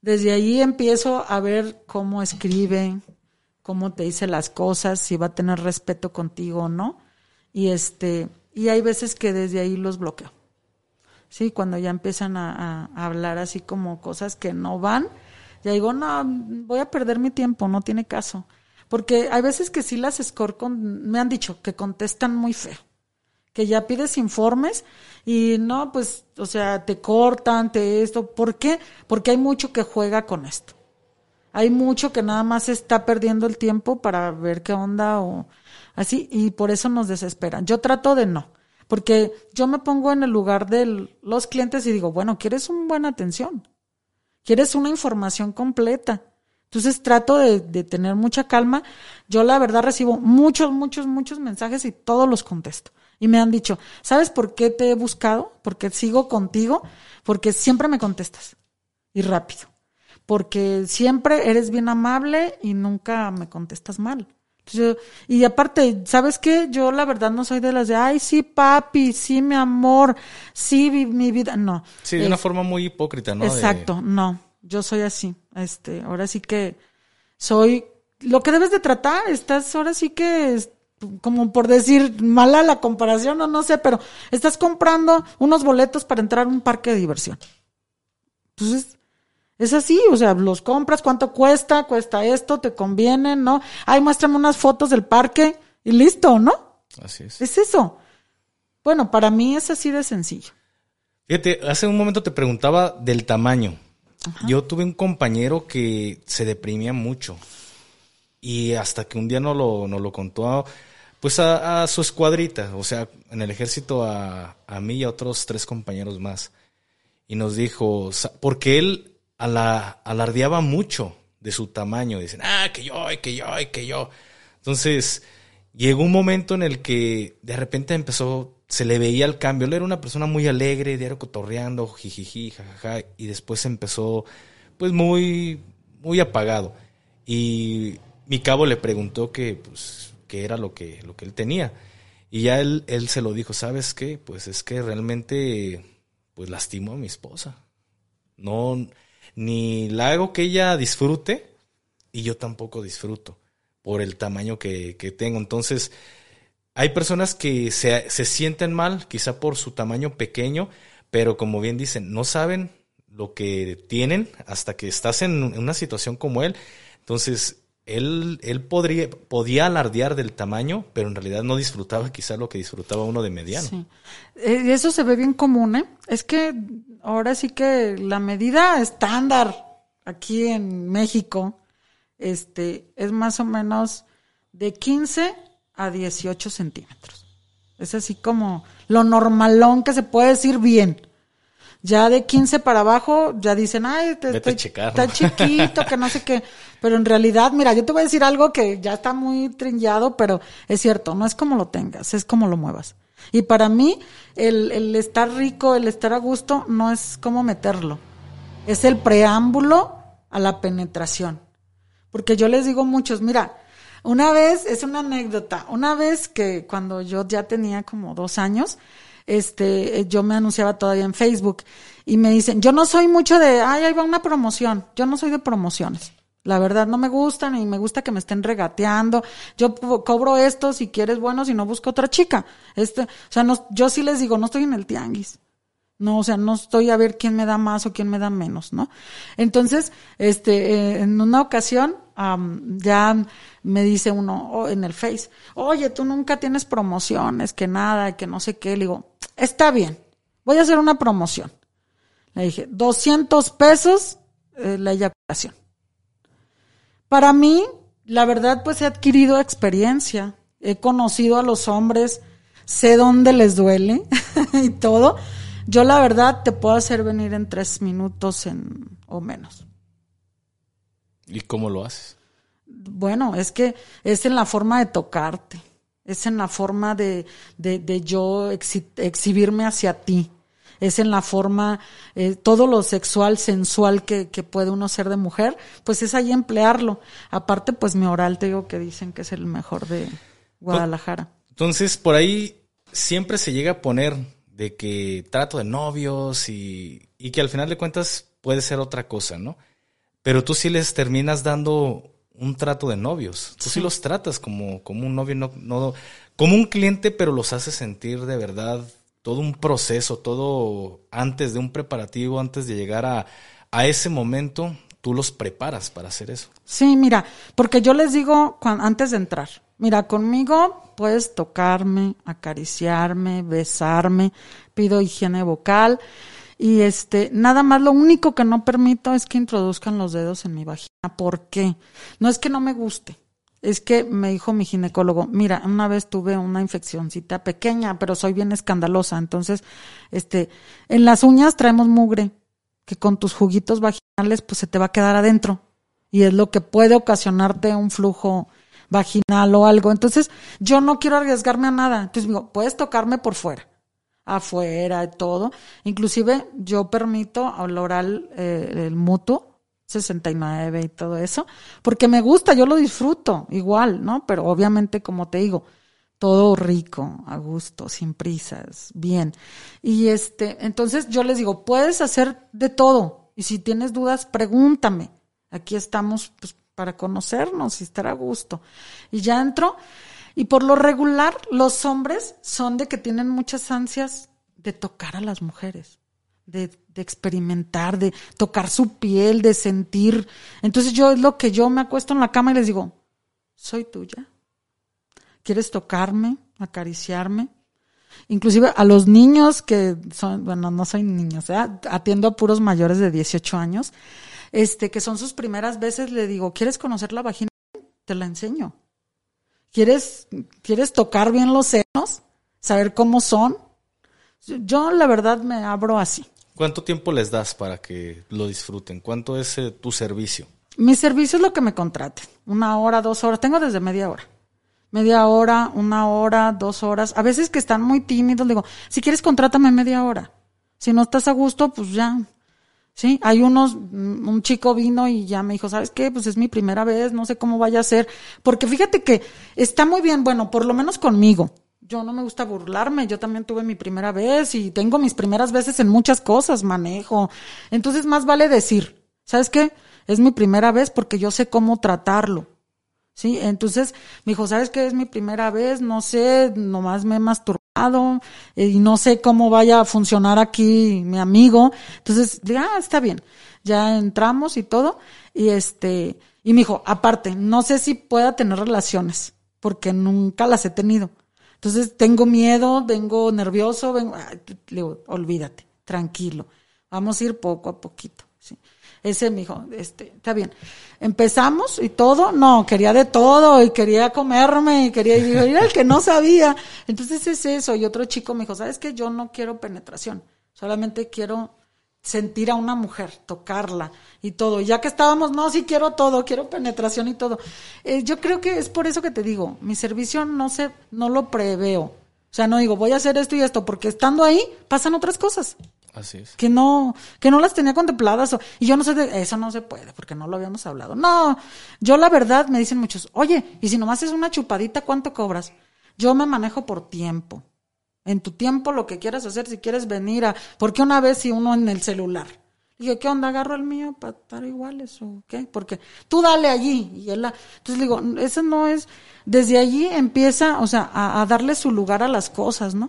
Desde ahí empiezo a ver cómo escribe, cómo te dice las cosas, si va a tener respeto contigo o no. Y este, y hay veces que desde ahí los bloqueo. Sí, cuando ya empiezan a hablar así como cosas que no van, ya digo, no, voy a perder mi tiempo, no tiene caso. Porque hay veces que sí las score con, me han dicho que contestan muy feo. Que ya pides informes y no, pues, o sea, te cortan, te esto. ¿Por qué? Porque hay mucho que juega con esto. Hay mucho que nada más está perdiendo el tiempo para ver qué onda o así, y por eso nos desesperan. Yo trato de no, porque yo me pongo en el lugar de los clientes y digo, bueno, ¿quieres una buena atención? quieres una información completa. Entonces trato de, tener mucha calma. Yo la verdad recibo muchos, muchos, muchos mensajes y todos los contesto. Y me han dicho, ¿sabes por qué te he buscado? Porque sigo contigo, porque siempre me contestas y rápido. Porque siempre eres bien amable y nunca me contestas mal. y aparte, ¿sabes qué? Yo la verdad no soy de las de, ay, sí, papi, sí, mi amor, sí, mi, vida. No. Sí, de una forma muy hipócrita, ¿no? Exacto, no. Yo soy así. Este, ahora sí que soy lo que debes de tratar. Estás ahora sí que como por decir mala la comparación o no sé, pero estás comprando unos boletos para entrar a un parque de diversión. Entonces, es así, o sea, los compras, cuánto cuesta, cuesta esto, te conviene, ¿no? Ay, muéstrame unas fotos del parque y listo, ¿no? Así es. Es eso. Bueno, para mí es así de sencillo. Fíjate, hace un momento te preguntaba del tamaño. Yo tuve un compañero que se deprimía mucho y hasta que un día nos lo, lo contó pues a, su escuadrita, o sea, en el ejército a, a mí y a otros tres compañeros más. Y nos dijo, porque él alardeaba mucho de su tamaño, dicen, ah, que yo, que yo, que yo. Entonces, llegó un momento en el que de repente empezó, se le veía el cambio. Él era una persona muy alegre, diario cotorreando, jijiji, jajaja, y después empezó, pues muy, muy apagado. Y mi cabo le preguntó que, pues, qué era lo que, lo que él tenía. Y ya él, él se lo dijo, ¿sabes qué? Pues es que realmente, pues lastimó a mi esposa. No, ni la hago que ella disfrute y yo tampoco disfruto por el tamaño que, que tengo. Entonces, hay personas que se, se, sienten mal, quizá por su tamaño pequeño, pero como bien dicen, no saben lo que tienen hasta que estás en una situación como él. Entonces, él, él podría, podía alardear del tamaño, pero en realidad no disfrutaba quizá lo que disfrutaba uno de mediano. Sí. Eh, eso se ve bien común, ¿eh? Es que ahora sí que la medida estándar aquí en México este, es más o menos de 15 a 18 centímetros. Es así como lo normalón que se puede decir bien. Ya de 15 para abajo, ya dicen, ay, te, está chiquito, que no sé qué. [LAUGHS] Pero en realidad, mira, yo te voy a decir algo que ya está muy trillado, pero es cierto, no es como lo tengas, es como lo muevas. Y para mí, el, el estar rico, el estar a gusto, no es como meterlo. Es el preámbulo a la penetración. Porque yo les digo muchos, mira, una vez, es una anécdota, una vez que cuando yo ya tenía como dos años, este, yo me anunciaba todavía en Facebook y me dicen, yo no soy mucho de, ay, ahí va una promoción, yo no soy de promociones. La verdad no me gustan y me gusta que me estén regateando. Yo cobro esto si quieres bueno, si no busco otra chica. Este, o sea, no, yo sí les digo, no estoy en el tianguis. No, o sea, no estoy a ver quién me da más o quién me da menos, ¿no? Entonces, este, eh, en una ocasión, ya me dice uno oh, en el Face, oye, tú nunca tienes promociones, que nada, que no sé qué. Le digo, está bien, voy a hacer una promoción. Le dije, 200 pesos eh, la eyaculación. Para mí, la verdad, pues he adquirido experiencia. He conocido a los hombres, sé dónde les duele [LAUGHS] y todo. Yo la verdad te puedo hacer venir en tres minutos en, o menos. ¿Y cómo lo haces? Bueno, es que es en la forma de tocarte, es en la forma de, de, de yo exhibirme hacia ti es en la forma, eh, todo lo sexual, sensual que, que, puede uno ser de mujer, pues es ahí emplearlo. Aparte, pues mi oral te digo que dicen que es el mejor de Guadalajara. Entonces, por ahí siempre se llega a poner de que trato de novios y, y que al final de cuentas puede ser otra cosa, ¿no? Pero tú sí les terminas dando un trato de novios. Tú sí, los tratas como, como un novio, no, no, como un cliente, pero los haces sentir de verdad todo un proceso, todo antes de un preparativo, antes de llegar a, a ese momento, tú los preparas para hacer eso. Sí, mira, porque yo les digo antes de entrar, mira, conmigo puedes tocarme, acariciarme, besarme, pido higiene vocal y este, nada más lo único que no permito es que introduzcan los dedos en mi vagina. ¿Por qué? No es que no me guste, es que me dijo mi ginecólogo, mira, una vez tuve una infeccióncita pequeña, pero soy bien escandalosa, entonces, este, en las uñas traemos mugre, que con tus juguitos vaginales pues se te va a quedar adentro y es lo que puede ocasionarte un flujo vaginal o algo. Entonces, yo no quiero arriesgarme a nada. Entonces digo, puedes tocarme por fuera, afuera todo. Inclusive yo permito al oral eh, el mutuo 69 y todo eso, porque me gusta, yo lo disfruto igual, ¿no? Pero obviamente, como te digo, todo rico, a gusto, sin prisas, bien. Y este, entonces yo les digo, puedes hacer de todo. Y si tienes dudas, pregúntame. Aquí estamos pues, para conocernos y estar a gusto. Y ya entro. Y por lo regular, los hombres son de que tienen muchas ansias de tocar a las mujeres de, de, experimentar, de tocar su piel, de sentir. Entonces yo es lo que yo me acuesto en la cama y les digo, soy tuya. ¿Quieres tocarme, acariciarme? Inclusive a los niños que son, bueno, no soy niños, ¿eh? atiendo a puros mayores de 18 años, este, que son sus primeras veces, le digo, ¿quieres conocer la vagina? Te la enseño. ¿Quieres, ¿Quieres tocar bien los senos? ¿Saber cómo son? Yo la verdad me abro así. ¿Cuánto tiempo les das para que lo disfruten? ¿Cuánto es eh, tu servicio? Mi servicio es lo que me contraten. Una hora, dos horas. Tengo desde media hora. Media hora, una hora, dos horas. A veces que están muy tímidos, digo, si quieres contrátame media hora. Si no estás a gusto, pues ya. Sí, hay unos, mm, un chico vino y ya me dijo, ¿sabes qué? Pues es mi primera vez, no sé cómo vaya a ser. Porque fíjate que está muy bien, bueno, por lo menos conmigo yo no me gusta burlarme, yo también tuve mi primera vez y tengo mis primeras veces en muchas cosas, manejo. Entonces más vale decir, ¿sabes qué? Es mi primera vez porque yo sé cómo tratarlo. ¿Sí? Entonces me dijo, ¿sabes qué? Es mi primera vez, no sé, nomás me he eh, y no sé cómo vaya a funcionar aquí mi amigo. Entonces, ah, está bien. Ya entramos y todo. Y este, y me dijo, aparte, no sé si pueda tener relaciones porque nunca las he tenido. Entonces tengo miedo, vengo nervioso, vengo, le digo, olvídate, tranquilo, vamos a ir poco a poquito. ¿sí? Ese me dijo, este, está bien. Empezamos y todo, no, quería de todo y quería comerme y quería, y digo, era el que no sabía. Entonces es eso. Y otro chico me dijo, ¿sabes qué? Yo no quiero penetración, solamente quiero sentir a una mujer, tocarla y todo. Ya que estábamos, no, sí quiero todo, quiero penetración y todo. Eh, yo creo que es por eso que te digo, mi servicio no sé, no lo preveo. O sea, no digo, voy a hacer esto y esto, porque estando ahí pasan otras cosas. Así es. Que no, que no las tenía contempladas. y yo no sé, de, eso no se puede, porque no lo habíamos hablado. No, yo la verdad me dicen muchos, oye, y si nomás es una chupadita, ¿cuánto cobras? Yo me manejo por tiempo en tu tiempo lo que quieras hacer, si quieres venir a, porque una vez si uno en el celular, dije, ¿qué onda? ¿Agarro el mío para estar iguales o qué? Porque tú dale allí. Y él, la... entonces digo, ese no es, desde allí empieza, o sea, a, a darle su lugar a las cosas, ¿no?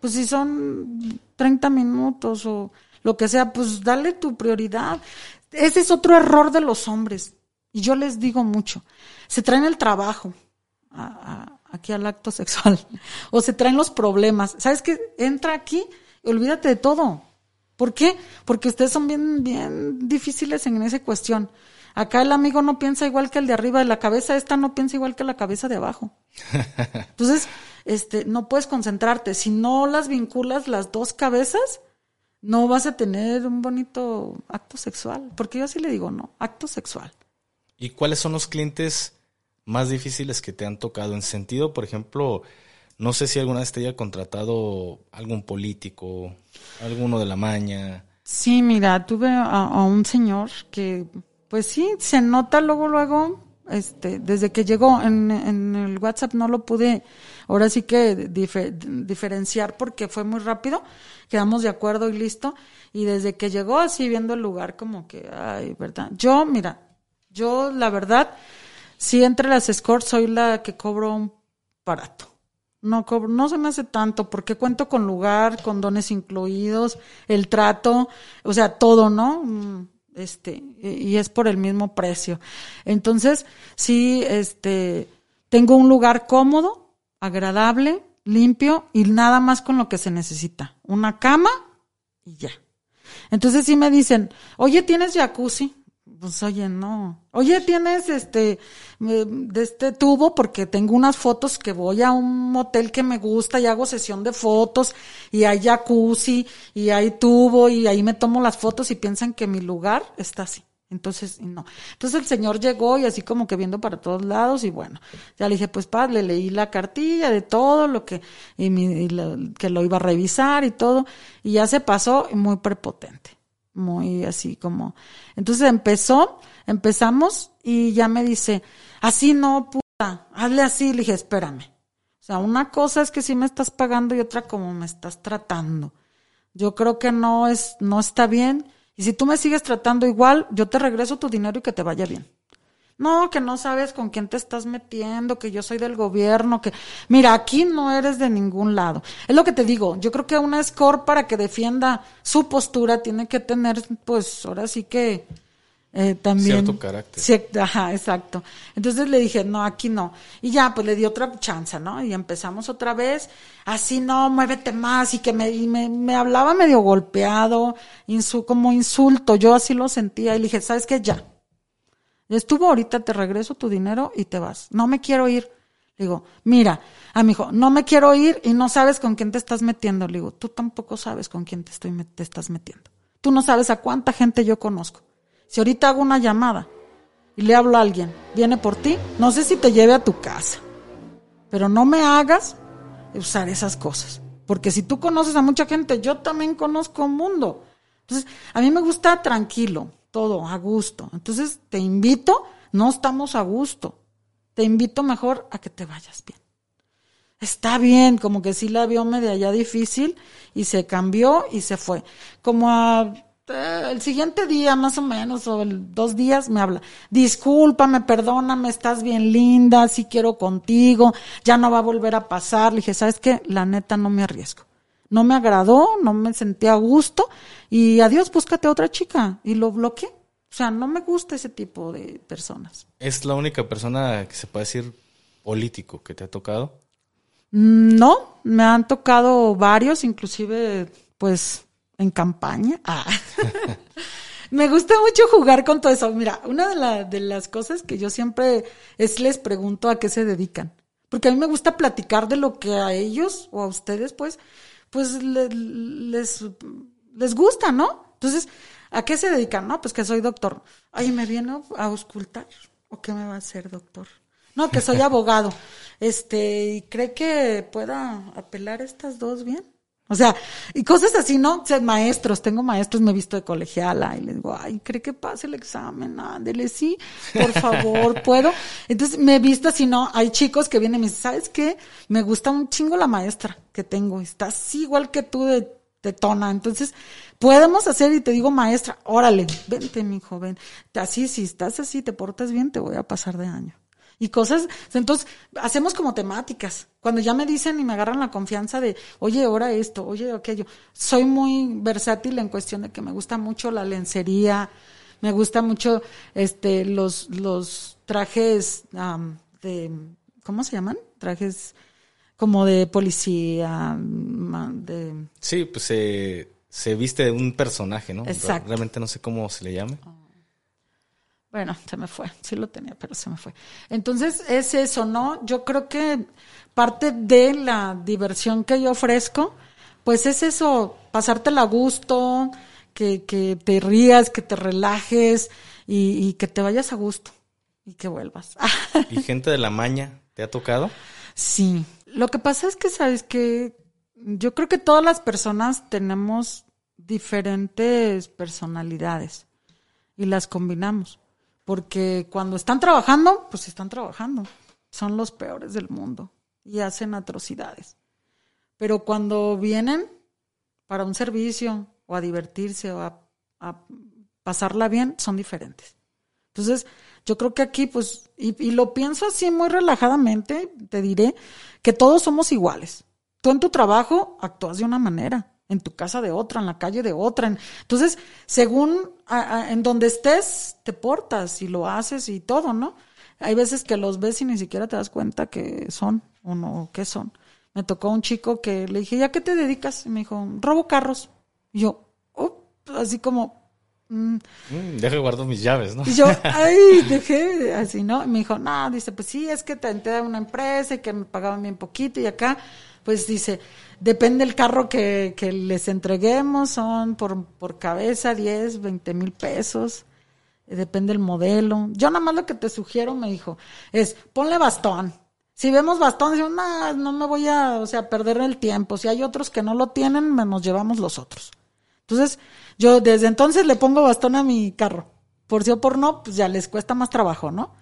Pues si son 30 minutos o lo que sea, pues dale tu prioridad. Ese es otro error de los hombres. Y yo les digo mucho. Se traen el trabajo aquí al acto sexual. [LAUGHS] O se traen los problemas. ¿Sabes qué? Entra aquí y olvídate de todo. ¿Por qué? Porque ustedes son bien, bien difíciles en esa cuestión. Acá el amigo no piensa igual que el de arriba, la cabeza esta no piensa igual que la cabeza de abajo. [LAUGHS] Entonces, este, no puedes concentrarte. Si no las vinculas las dos cabezas, no vas a tener un bonito acto sexual. Porque yo así le digo, no, acto sexual. ¿Y cuáles son los clientes más difíciles que te han tocado? En sentido, por ejemplo, no sé si alguna vez te haya contratado algún político, alguno de la maña. Sí, mira, tuve a, un señor que, pues sí, se nota luego, luego, este, desde que llegó en, en el WhatsApp no lo pude, ahora sí que diferenciar porque fue muy rápido, quedamos de acuerdo y listo, y desde que llegó así viendo el lugar como que, ay, verdad. Yo, mira, yo la verdad, sí entre las scores soy la que cobro un barato. No cobro, no se me hace tanto porque cuento con lugar, con dones incluidos, el trato, o sea, todo, ¿no? Mm, este, y es por el mismo precio. Entonces, sí, este, tengo un lugar cómodo, agradable, limpio y nada más con lo que se necesita. Una cama y ya. Entonces sí me dicen, oye, ¿tienes jacuzzi? pues oye, no. Oye, tienes este, eh, de este tubo porque tengo unas fotos que voy a un motel que me gusta y hago sesión de fotos y hay jacuzzi y hay tubo y ahí me tomo las fotos y piensan que mi lugar está así. Entonces, no. Entonces el señor llegó y así como que viendo para todos lados y bueno, ya le dije, pues padre, le leí la cartilla de todo lo que, y, que lo iba a revisar y todo y ya se pasó muy prepotente muy así como. Entonces empezó, empezamos y ya me dice, así no, puta, hazle así. Le dije, espérame. O sea, una cosa es que sí me estás pagando y otra como me estás tratando. Yo creo que no es, no está bien. Y si tú me sigues tratando igual, yo te regreso tu dinero y que te vaya bien. No, que no sabes con quién te estás metiendo, que yo soy del gobierno, que mira, aquí no eres de ningún lado. Es lo que te digo, yo creo que una score para que defienda su postura tiene que tener, pues, ahora sí que eh, también... Cierto carácter. ajá, exacto. Entonces le dije, no, aquí no. Y ya, pues le di otra chance, ¿no? Y empezamos otra vez, así no, muévete más, y que me, me, me hablaba medio golpeado, insu, como insulto, yo así lo sentía, y le dije, ¿sabes qué? Ya Estuvo ahorita, te regreso tu dinero y te vas. No me quiero ir. Le digo, mira, a mi hijo, no me quiero ir y no sabes con quién te estás metiendo. Le digo, tú tampoco sabes con quién te, estoy, te estás metiendo. Tú no sabes a cuánta gente yo conozco. Si ahorita hago una llamada y le hablo a alguien, viene por ti, no sé si te lleve a tu casa. Pero no me hagas usar esas cosas. Porque si tú conoces a mucha gente, yo también conozco un mundo. Entonces, a mí me gusta tranquilo todo a gusto. Entonces te invito, no estamos a gusto, te invito mejor a que te vayas bien. Está bien, como que sí la vio media ya difícil y se cambió y se fue. Como a, el siguiente día más o menos, o el, dos días, me habla, discúlpame, perdóname, estás bien linda, sí quiero contigo, ya no va a volver a pasar. Le dije, ¿sabes qué? La neta no me arriesgo no me agradó, no me sentí a gusto y adiós, búscate a otra chica y lo bloqueé. O sea, no me gusta ese tipo de personas. ¿Es la única persona que se puede decir político que te ha tocado? No, me han tocado varios, inclusive pues en campaña. Ah. [LAUGHS] me gusta mucho jugar con todo eso. Mira, una de, de las cosas que yo siempre es les pregunto a qué se dedican. Porque a mí me gusta platicar de lo que a ellos o a ustedes, pues, pues les, les gusta, ¿no? Entonces, ¿a qué se dedican? No, pues que soy doctor. Ay, ¿me viene a auscultar? ¿O qué me va a hacer, doctor? No, que soy [LAUGHS] abogado. Este, ¿y cree que pueda apelar estas dos bien? O sea, y cosas así, ¿no? O sea, maestros, tengo maestros, me he visto de colegiala y les digo, ay, ¿cree que pase el examen? Ándele, sí, por favor, [LAUGHS] ¿puedo? Entonces me he visto así, ¿no? Hay chicos que vienen y me dicen, ¿sabes qué? Me gusta un chingo la maestra que tengo, está así igual que tú de tetona. Entonces, podemos hacer y te digo, maestra, órale, vente, mi joven. Así, si estás así, te portas bien, te voy a pasar de año. Y cosas, entonces, hacemos como temáticas. Cuando ya me dicen y me agarran la confianza de, oye, ahora esto, oye, aquello. Soy muy versátil en cuestión de que me gusta mucho la lencería, me gusta mucho, este, los, los trajes, de, ¿cómo se llaman? Trajes, como de policía, de... Sí, pues se, se viste de un personaje, ¿no? Exacto. Realmente no sé cómo se le llame. Bueno, se me fue, sí lo tenía, pero se me fue. Entonces, es eso, ¿no? Yo creo que parte de la diversión que yo ofrezco, pues es eso, pasártela a gusto, que, que te rías, que te relajes y, y que te vayas a gusto y que vuelvas. ¿Y gente de la maña te ha tocado? Sí, lo que pasa es que, ¿sabes que Yo creo que todas las personas tenemos diferentes personalidades y las combinamos. Porque cuando están trabajando, pues están trabajando. Son los peores del mundo y hacen atrocidades. Pero cuando vienen para un servicio o a divertirse o a, pasarla bien, son diferentes. Entonces, yo creo que aquí, pues, y, lo pienso así muy relajadamente, te diré que todos somos iguales. Tú en tu trabajo actúas de una manera, en tu casa de otra, en la calle de otra. Entonces, según a, a, en donde estés, te portas y lo haces y todo, ¿no? Hay veces que los ves y ni siquiera te das cuenta que son o no, qué son. Me tocó un chico que le dije, ¿ya qué te dedicas? Y me dijo, robo carros. Y yo, oh, así como, Mm. Mm, deje guardo mis llaves, ¿no? Y yo, [LAUGHS] ay, dejé así, ¿no? Y me dijo, no, dice, pues sí, es que te entré a una empresa y que me pagaban bien poquito y acá, pues dice, depende del carro que, que les entreguemos, son por, por cabeza 10, 20 mil pesos, depende el modelo. Yo nada más lo que te sugiero, me dijo, es ponle bastón. Si vemos bastón, digo, no, no me voy a, o sea, perder el tiempo. Si hay otros que no lo tienen, nos llevamos los otros. Entonces, yo desde entonces le pongo bastón a mi carro. Por sí o por no, pues ya les cuesta más trabajo, ¿no?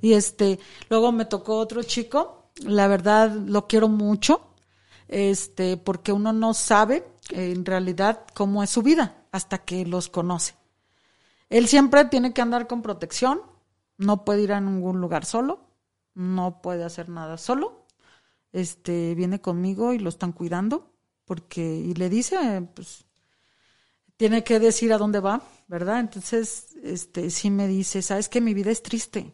Y este, luego me tocó otro chico, la verdad lo quiero mucho, este, porque uno no sabe en realidad cómo es su vida hasta que los conoce. Él siempre tiene que andar con protección, no puede ir a ningún lugar solo, no puede hacer nada solo. Este, viene conmigo y lo están cuidando porque y le dice, pues tiene que decir a dónde va, ¿verdad? Entonces, este, sí me dice, sabes que mi vida es triste.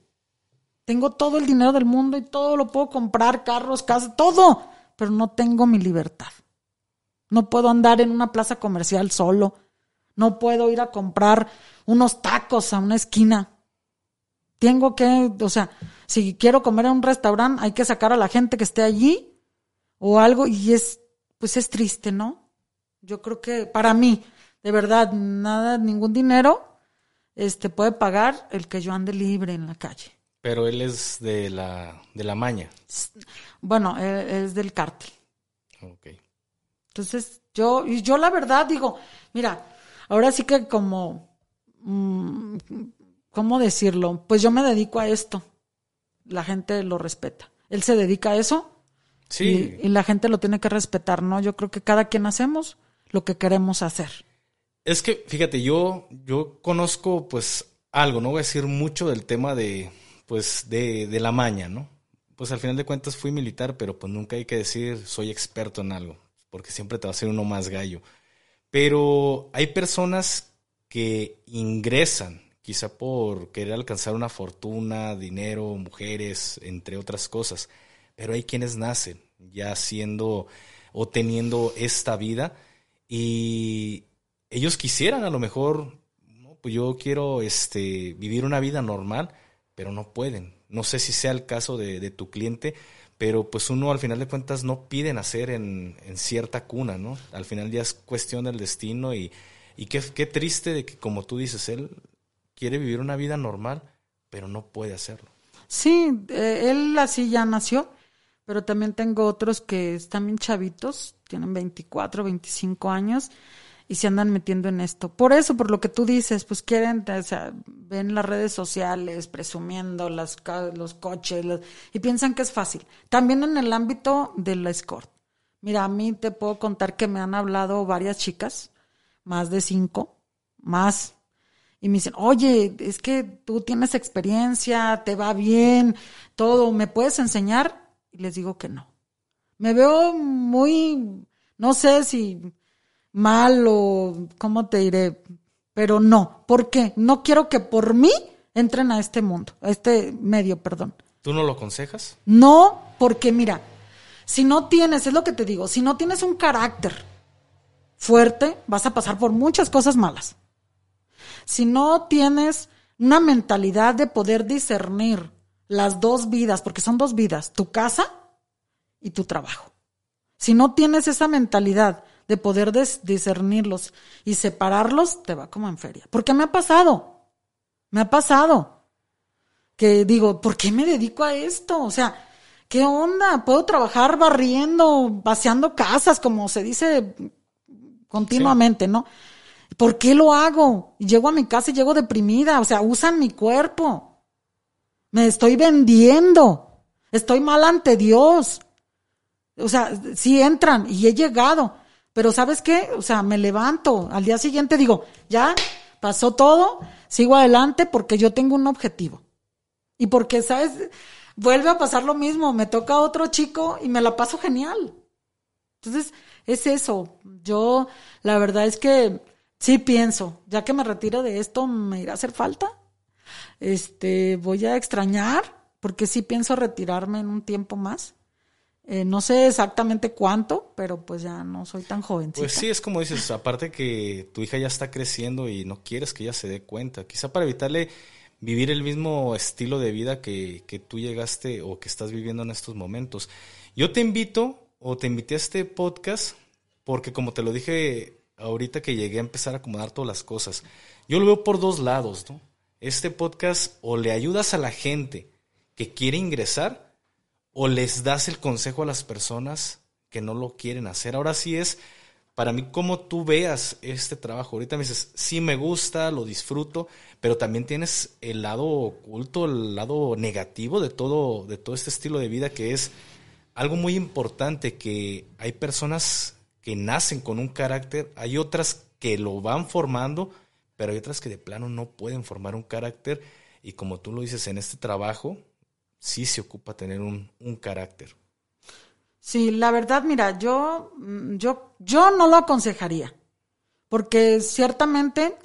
Tengo todo el dinero del mundo y todo lo puedo comprar, carros, casas, todo, pero no tengo mi libertad. No puedo andar en una plaza comercial solo. No puedo ir a comprar unos tacos a una esquina. Tengo que, o sea, si quiero comer en un restaurante, hay que sacar a la gente que esté allí o algo y es, pues es triste, ¿no? Yo creo que para mí, de verdad, nada, ningún dinero este puede pagar el que yo ande libre en la calle. Pero él es de la, de la maña. Bueno, es del cártel. Ok. Entonces, yo, y yo la verdad digo, mira, ahora sí que como, mmm, ¿cómo decirlo? Pues yo me dedico a esto. La gente lo respeta. Él se dedica a eso. Sí. Y, y la gente lo tiene que respetar, ¿no? Yo creo que cada quien hacemos lo que queremos hacer. Es que, fíjate, yo, yo conozco pues algo, no voy a decir mucho del tema de, pues, de, de la maña, ¿no? Pues al final de cuentas fui militar, pero pues nunca hay que decir soy experto en algo, porque siempre te va a ser uno más gallo. Pero hay personas que ingresan, quizá por querer alcanzar una fortuna, dinero, mujeres, entre otras cosas, pero hay quienes nacen ya siendo o teniendo esta vida y ellos quisieran a lo mejor, pues yo quiero este, vivir una vida normal, pero no pueden. No sé si sea el caso de, de tu cliente, pero pues uno al final de cuentas no pide nacer en, en cierta cuna, ¿no? Al final ya es cuestión del destino y, y qué, qué triste de que, como tú dices, él quiere vivir una vida normal, pero no puede hacerlo. Sí, eh, él así ya nació, pero también tengo otros que están bien chavitos, tienen 24, 25 años y se andan metiendo en esto. Por eso, por lo que tú dices, pues quieren, o sea, ven las redes sociales presumiendo las, los coches y piensan que es fácil. También en el ámbito del escort. Mira, a mí te puedo contar que me han hablado varias chicas, más de cinco, más. Y me dicen, oye, es que tú tienes experiencia, te va bien, todo, ¿me puedes enseñar? Y les digo que no. Me veo muy, no sé si mal o, ¿cómo te diré? Pero no. ¿Por qué? No quiero que por mí entren a este mundo, a este medio, perdón. ¿Tú no lo aconsejas? No, porque mira, si no tienes, es lo que te digo, si no tienes un carácter fuerte, vas a pasar por muchas cosas malas. Si no tienes una mentalidad de poder discernir las dos vidas, porque son dos vidas, tu casa y tu trabajo. Si no tienes esa mentalidad de poder discernirlos y separarlos, te va como en feria. Porque me ha pasado, me ha pasado que digo, ¿por qué me dedico a esto? O sea, ¿qué onda? Puedo trabajar barriendo, vaciando casas, como se dice continuamente, ¿no? ¿Por qué lo hago? Llego a mi casa y llego deprimida, o sea, usan mi cuerpo. Me estoy vendiendo. Estoy mal ante Dios. O sea, sí entran y he llegado. Pero ¿sabes qué? O sea, me levanto. Al día siguiente digo, ya pasó todo, sigo adelante porque yo tengo un objetivo. Y porque, ¿sabes? vuelve a pasar lo mismo, me toca otro chico y me la paso genial. Entonces, es eso. Yo, la verdad es que sí pienso, ya que me retiro de esto, me irá a hacer falta. Este, voy a extrañar, porque sí pienso retirarme en un tiempo más. Eh, no sé exactamente cuánto, pero pues ya no soy tan joven. Pues sí, es como dices, aparte que tu hija ya está creciendo y no quieres que ella se dé cuenta. Quizá para evitarle vivir el mismo estilo de vida que, que tú llegaste o que estás viviendo en estos momentos. Yo te invito o te invité a este podcast porque como te lo dije ahorita que llegué a empezar a acomodar todas las cosas, yo lo veo por dos lados, ¿no? Este podcast o le ayudas a la gente que quiere ingresar o les das el consejo a las personas que no lo quieren hacer. Ahora sí es para mí cómo tú veas este trabajo. Ahorita me dices, sí me gusta, lo disfruto, pero también tienes el lado oculto, el lado negativo de todo, de todo este estilo de vida que es algo muy importante, que hay personas que nacen con un carácter, hay otras que lo van formando, pero hay otras que de plano no pueden formar un carácter y como tú lo dices en este trabajo, sí se ocupa tener un, un carácter. Sí, la verdad, mira, yo, mm, yo, yo no lo aconsejaría, porque ciertamente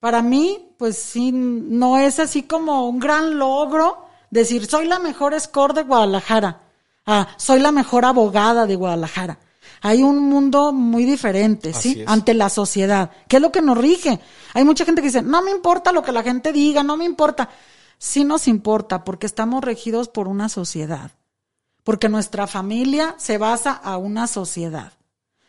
para mí, pues sí, no es así como un gran logro decir, soy la mejor score de Guadalajara, ah, soy la mejor abogada de Guadalajara. Hay un mundo muy diferente, ¿sí? Ante la sociedad. ¿Qué es lo que nos rige? Hay mucha gente que dice, no me importa lo que la gente diga, no me importa. Sí nos importa porque estamos regidos por una sociedad porque nuestra familia se basa a una sociedad.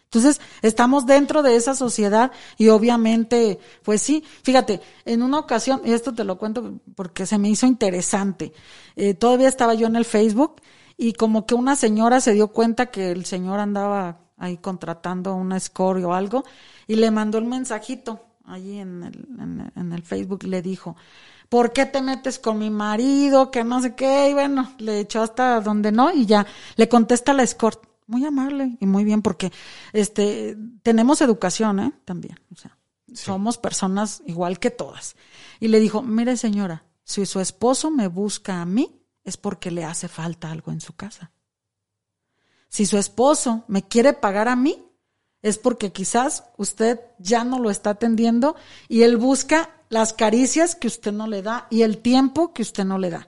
Entonces, estamos dentro de esa sociedad y obviamente, pues sí, fíjate, en una ocasión, y esto te lo cuento porque se me hizo interesante, eh, todavía estaba yo en el Facebook y como que una señora se dio cuenta que el señor andaba ahí contratando una score o algo y le mandó un mensajito allí en el, en, en el Facebook y le dijo, ¿por qué te metes con mi marido? Que no sé qué. Y bueno, le echó hasta donde no y ya le contesta la escort. Muy amable y muy bien porque este tenemos educación, ¿eh? También, o sea, somos personas igual que todas. Y le dijo, mire señora, si su esposo me busca a mí, es porque le hace falta algo en su casa. Si su esposo me quiere pagar a mí, es porque quizás usted ya no lo está atendiendo y él busca las caricias que usted no le da y el tiempo que usted no le da.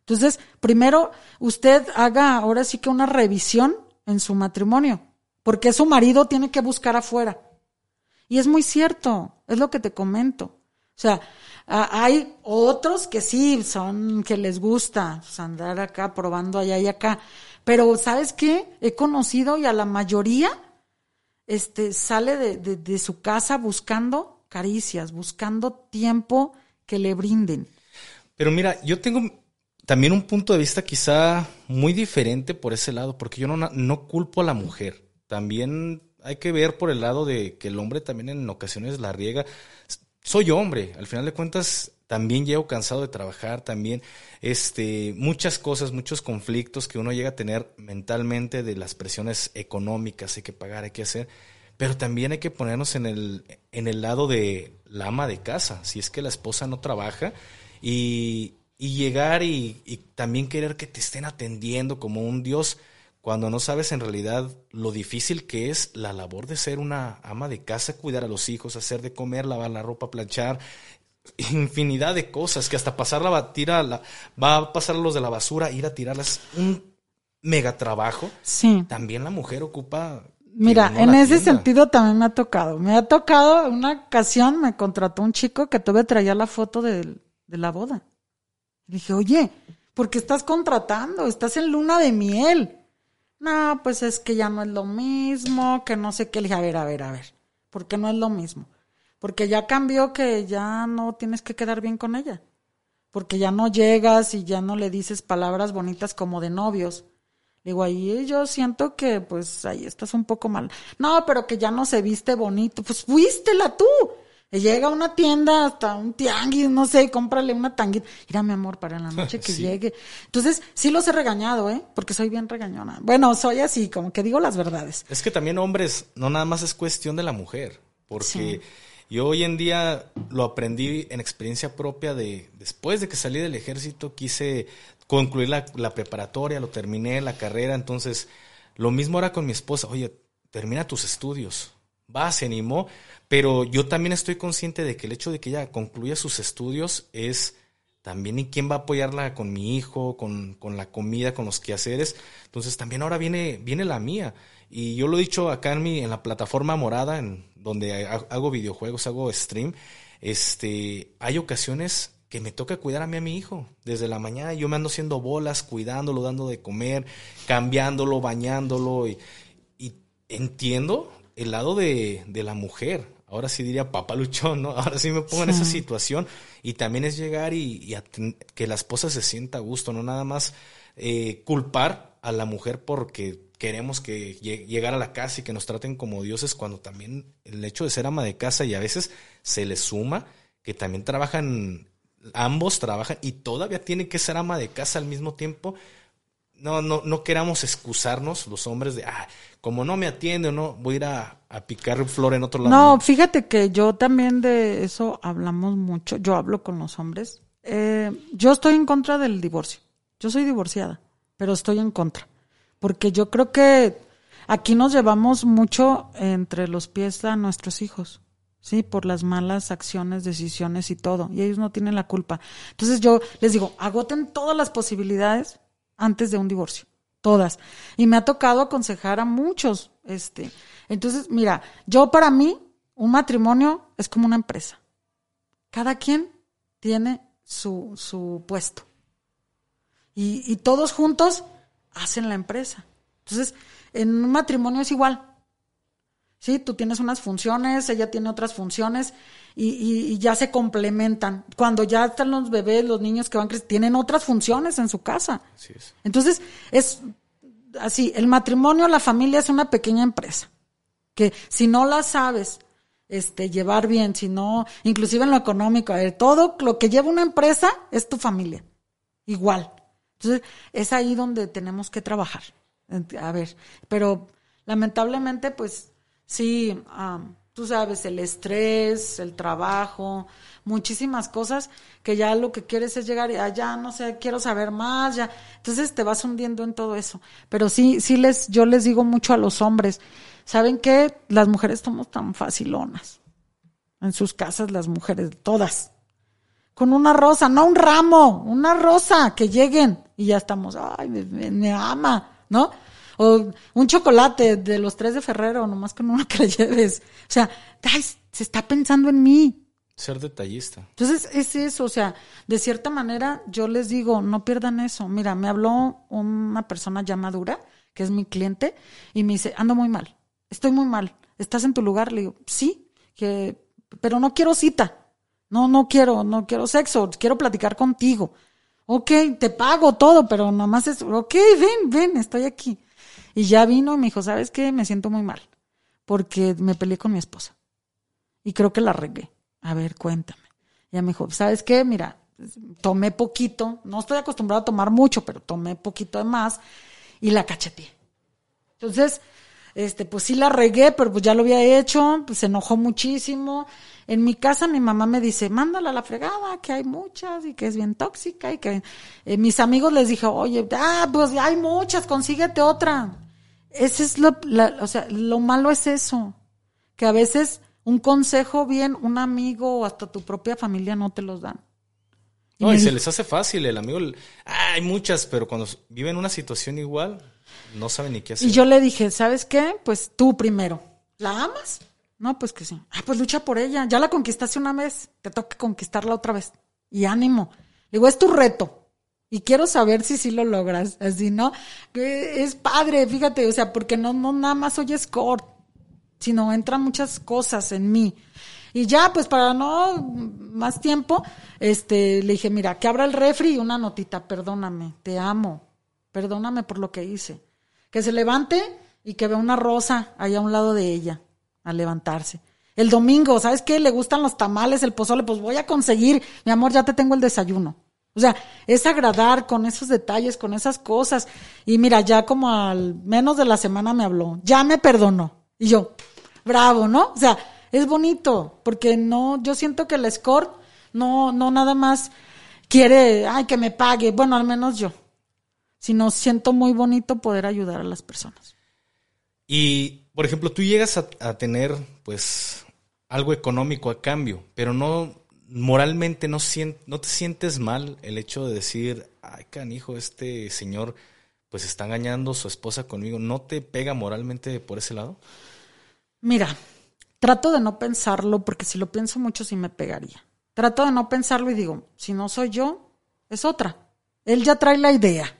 Entonces, primero usted haga ahora sí que una revisión en su matrimonio, porque su marido tiene que buscar afuera. Y es muy cierto, es lo que te comento. O sea, hay otros que sí son, que les gusta pues, andar acá probando allá y acá. Pero, ¿sabes qué? He conocido y a la mayoría, este, sale de, de su casa buscando caricias, buscando tiempo que le brinden. Pero mira, yo tengo también un punto de vista quizá muy diferente por ese lado, porque yo no, no culpo a la mujer. También hay que ver por el lado de que el hombre también en ocasiones la riega. Soy hombre, al final de cuentas también llego cansado de trabajar, también este, muchas cosas, muchos conflictos que uno llega a tener mentalmente de las presiones económicas, hay que pagar, hay que hacer, pero también hay que ponernos en el, en el lado de la ama de casa, si es que la esposa no trabaja y, y llegar y, y también querer que te estén atendiendo como un Dios cuando no sabes en realidad lo difícil que es la labor de ser una ama de casa, cuidar a los hijos, hacer de comer, lavar la ropa, planchar, infinidad de cosas que hasta pasar la tira la, va a pasar los de la basura, ir a tirarlas, un mega trabajo. Sí. También la mujer ocupa. Mira, en ese sentido también me ha tocado. Me ha tocado, una ocasión me contrató un chico que tuve traía la foto de, de la boda. dije, oye, ¿por qué estás contratando? Estás en luna de miel no, pues es que ya no es lo mismo, que no sé qué. Le dije, a ver, a ver, a ver, ¿por qué no es lo mismo? Porque ya cambió que ya no tienes que quedar bien con ella. Porque ya no llegas y ya no le dices palabras bonitas como de novios. Digo, ahí yo siento que pues ahí estás un poco mal. No, pero que ya no se viste bonito. Pues fuístela tú llega a una tienda, hasta un tianguis, no sé, cómprale una tanguita. Mira, mi amor, para la [LAUGHS] noche que llegue. Entonces, sí los he regañado, ¿eh? Porque soy bien regañona. Bueno, soy así, como que digo las verdades. Es que también hombres, no nada más es cuestión de la mujer, porque yo hoy en día lo aprendí en experiencia propia de, después de que salí del ejército, quise concluir la, preparatoria, lo terminé, la carrera, entonces, lo mismo era con mi esposa, oye, termina tus estudios va, se animó, pero yo también estoy consciente de que el hecho de que ella concluya sus estudios es también y quién va a apoyarla con mi hijo, con, con, la comida, con los quehaceres. Entonces también ahora viene, viene la mía. Y yo lo he dicho acá en mi, en la plataforma morada, en donde hago videojuegos, hago stream, este, hay ocasiones que me toca cuidar a mí a mi hijo. Desde la mañana yo me ando haciendo bolas, cuidándolo, dando de comer, cambiándolo, bañándolo. Y, y entiendo el lado de, de la mujer. Ahora sí diría papaluchón, ¿no? [LAUGHS] Ahora sí me pongo en esa situación. Y también es llegar y, que la esposa se sienta a gusto, no nada más eh, culpar a la mujer porque queremos que llegar a la casa y que nos traten como dioses cuando también el hecho de ser ama de casa y a veces se le suma que también trabajan, ambos trabajan y todavía tiene que ser ama de casa al mismo tiempo no, no, no queramos excusarnos los hombres de, ah, como no me atiende o no, voy a ir a, picar flor en otro lado. No, fíjate que yo también de eso hablamos mucho, yo hablo con los hombres. Eh, yo estoy en contra del divorcio. Yo soy divorciada, pero estoy en contra. Porque yo creo que aquí nos llevamos mucho entre los pies a nuestros hijos. Sí, por las malas acciones, decisiones y todo. Y ellos no tienen la culpa. Entonces yo les digo, agoten todas las posibilidades antes de un divorcio, todas. Y me ha tocado aconsejar a muchos, este. Entonces, mira, yo para mí un matrimonio es como una empresa. Cada quien tiene su, su puesto. Y, y todos juntos hacen la empresa. Entonces, en un matrimonio es igual. Sí, tú tienes unas funciones, ella tiene otras funciones y, ya se complementan. Cuando ya están los bebés, los niños que van creciendo, tienen otras funciones en su casa. Entonces, es así, el matrimonio, la familia es una pequeña empresa, que si no la sabes este, llevar bien, si no, inclusive en lo económico, todo lo que lleva una empresa es tu familia, igual. Entonces, es ahí donde tenemos que trabajar. A ver, pero lamentablemente, pues sí, tú sabes, el estrés, el trabajo, muchísimas cosas que ya lo que quieres es llegar y ah, ya no sé, quiero saber más, ya. Entonces te vas hundiendo en todo eso. Pero sí, sí les, yo les digo mucho a los hombres, ¿saben qué? Las mujeres somos tan facilonas. En sus casas las mujeres, todas. Con una rosa, no un ramo, una rosa, que lleguen y ya estamos, ay, me ama, ¿no? O un chocolate de los tres de Ferrero, nomás con uno que le lleves. O sea, se está pensando en mí. Ser detallista. Entonces, es eso, o sea, de cierta manera yo les digo, no pierdan eso. Mira, me habló una persona ya madura, que es mi cliente, y me dice, ando muy mal, estoy muy mal, ¿estás en tu lugar? Le digo, sí, que, pero no quiero cita, no, no quiero, no quiero sexo, quiero platicar contigo. Ok, te pago todo, pero nomás es, ok, ven, ven, estoy aquí. Y ya vino y me dijo, ¿sabes qué? Me siento muy mal porque me peleé con mi esposa. Y creo que la regué. A ver, cuéntame. ella me dijo, ¿sabes qué? Mira, tomé poquito, no estoy acostumbrada a tomar mucho, pero tomé poquito de más y la cacheteé. Entonces, este, pues sí la regué, pero pues ya lo había hecho, pues se enojó muchísimo. En mi casa mi mamá me dice, mándala a la fregada, que hay muchas y que es bien tóxica y que eh, mis amigos les dije, oye, ah, pues hay muchas, consíguete otra. Ese es lo, o sea, lo malo es eso, que a veces un consejo bien, un amigo o hasta tu propia familia no te los dan. No, y se les hace fácil, el amigo, ah, hay muchas, pero cuando viven una situación igual, no saben ni qué hacer. Y yo le dije, ¿sabes qué? Pues tú primero, ¿la amas? No, pues que sí. Ah, pues lucha por ella, ya la conquistaste una vez, te toca conquistarla otra vez. Y ánimo. Le digo, es tu reto. Y quiero saber si sí lo logras, así, ¿no? Es padre, fíjate, o sea, porque no, no nada más soy escort, sino entran muchas cosas en mí. Y ya, pues para no más tiempo, este, le dije, mira, que abra el refri y una notita, perdóname, te amo, perdóname por lo que hice. Que se levante y que vea una rosa ahí a un lado de ella, a levantarse. El domingo, ¿sabes qué? Le gustan los tamales, el pozole, pues voy a conseguir, mi amor, ya te tengo el desayuno. O sea, es agradar con esos detalles, con esas cosas. Y mira, ya como al menos de la semana me habló, ya me perdonó. Y yo, bravo, ¿no? O sea, es bonito, porque no, yo siento que el escort no, no nada más quiere, ay, que me pague, bueno, al menos yo, sino siento muy bonito poder ayudar a las personas. Y, por ejemplo, tú llegas a, a tener, pues, algo económico a cambio, pero no, moralmente no, no te sientes mal el hecho de decir, ay, canijo, este señor pues está engañando a su esposa conmigo, ¿no te pega moralmente por ese lado? Mira, trato de no pensarlo porque si lo pienso mucho sí me pegaría. Trato de no pensarlo y digo, si no soy yo, es otra. Él ya trae la idea,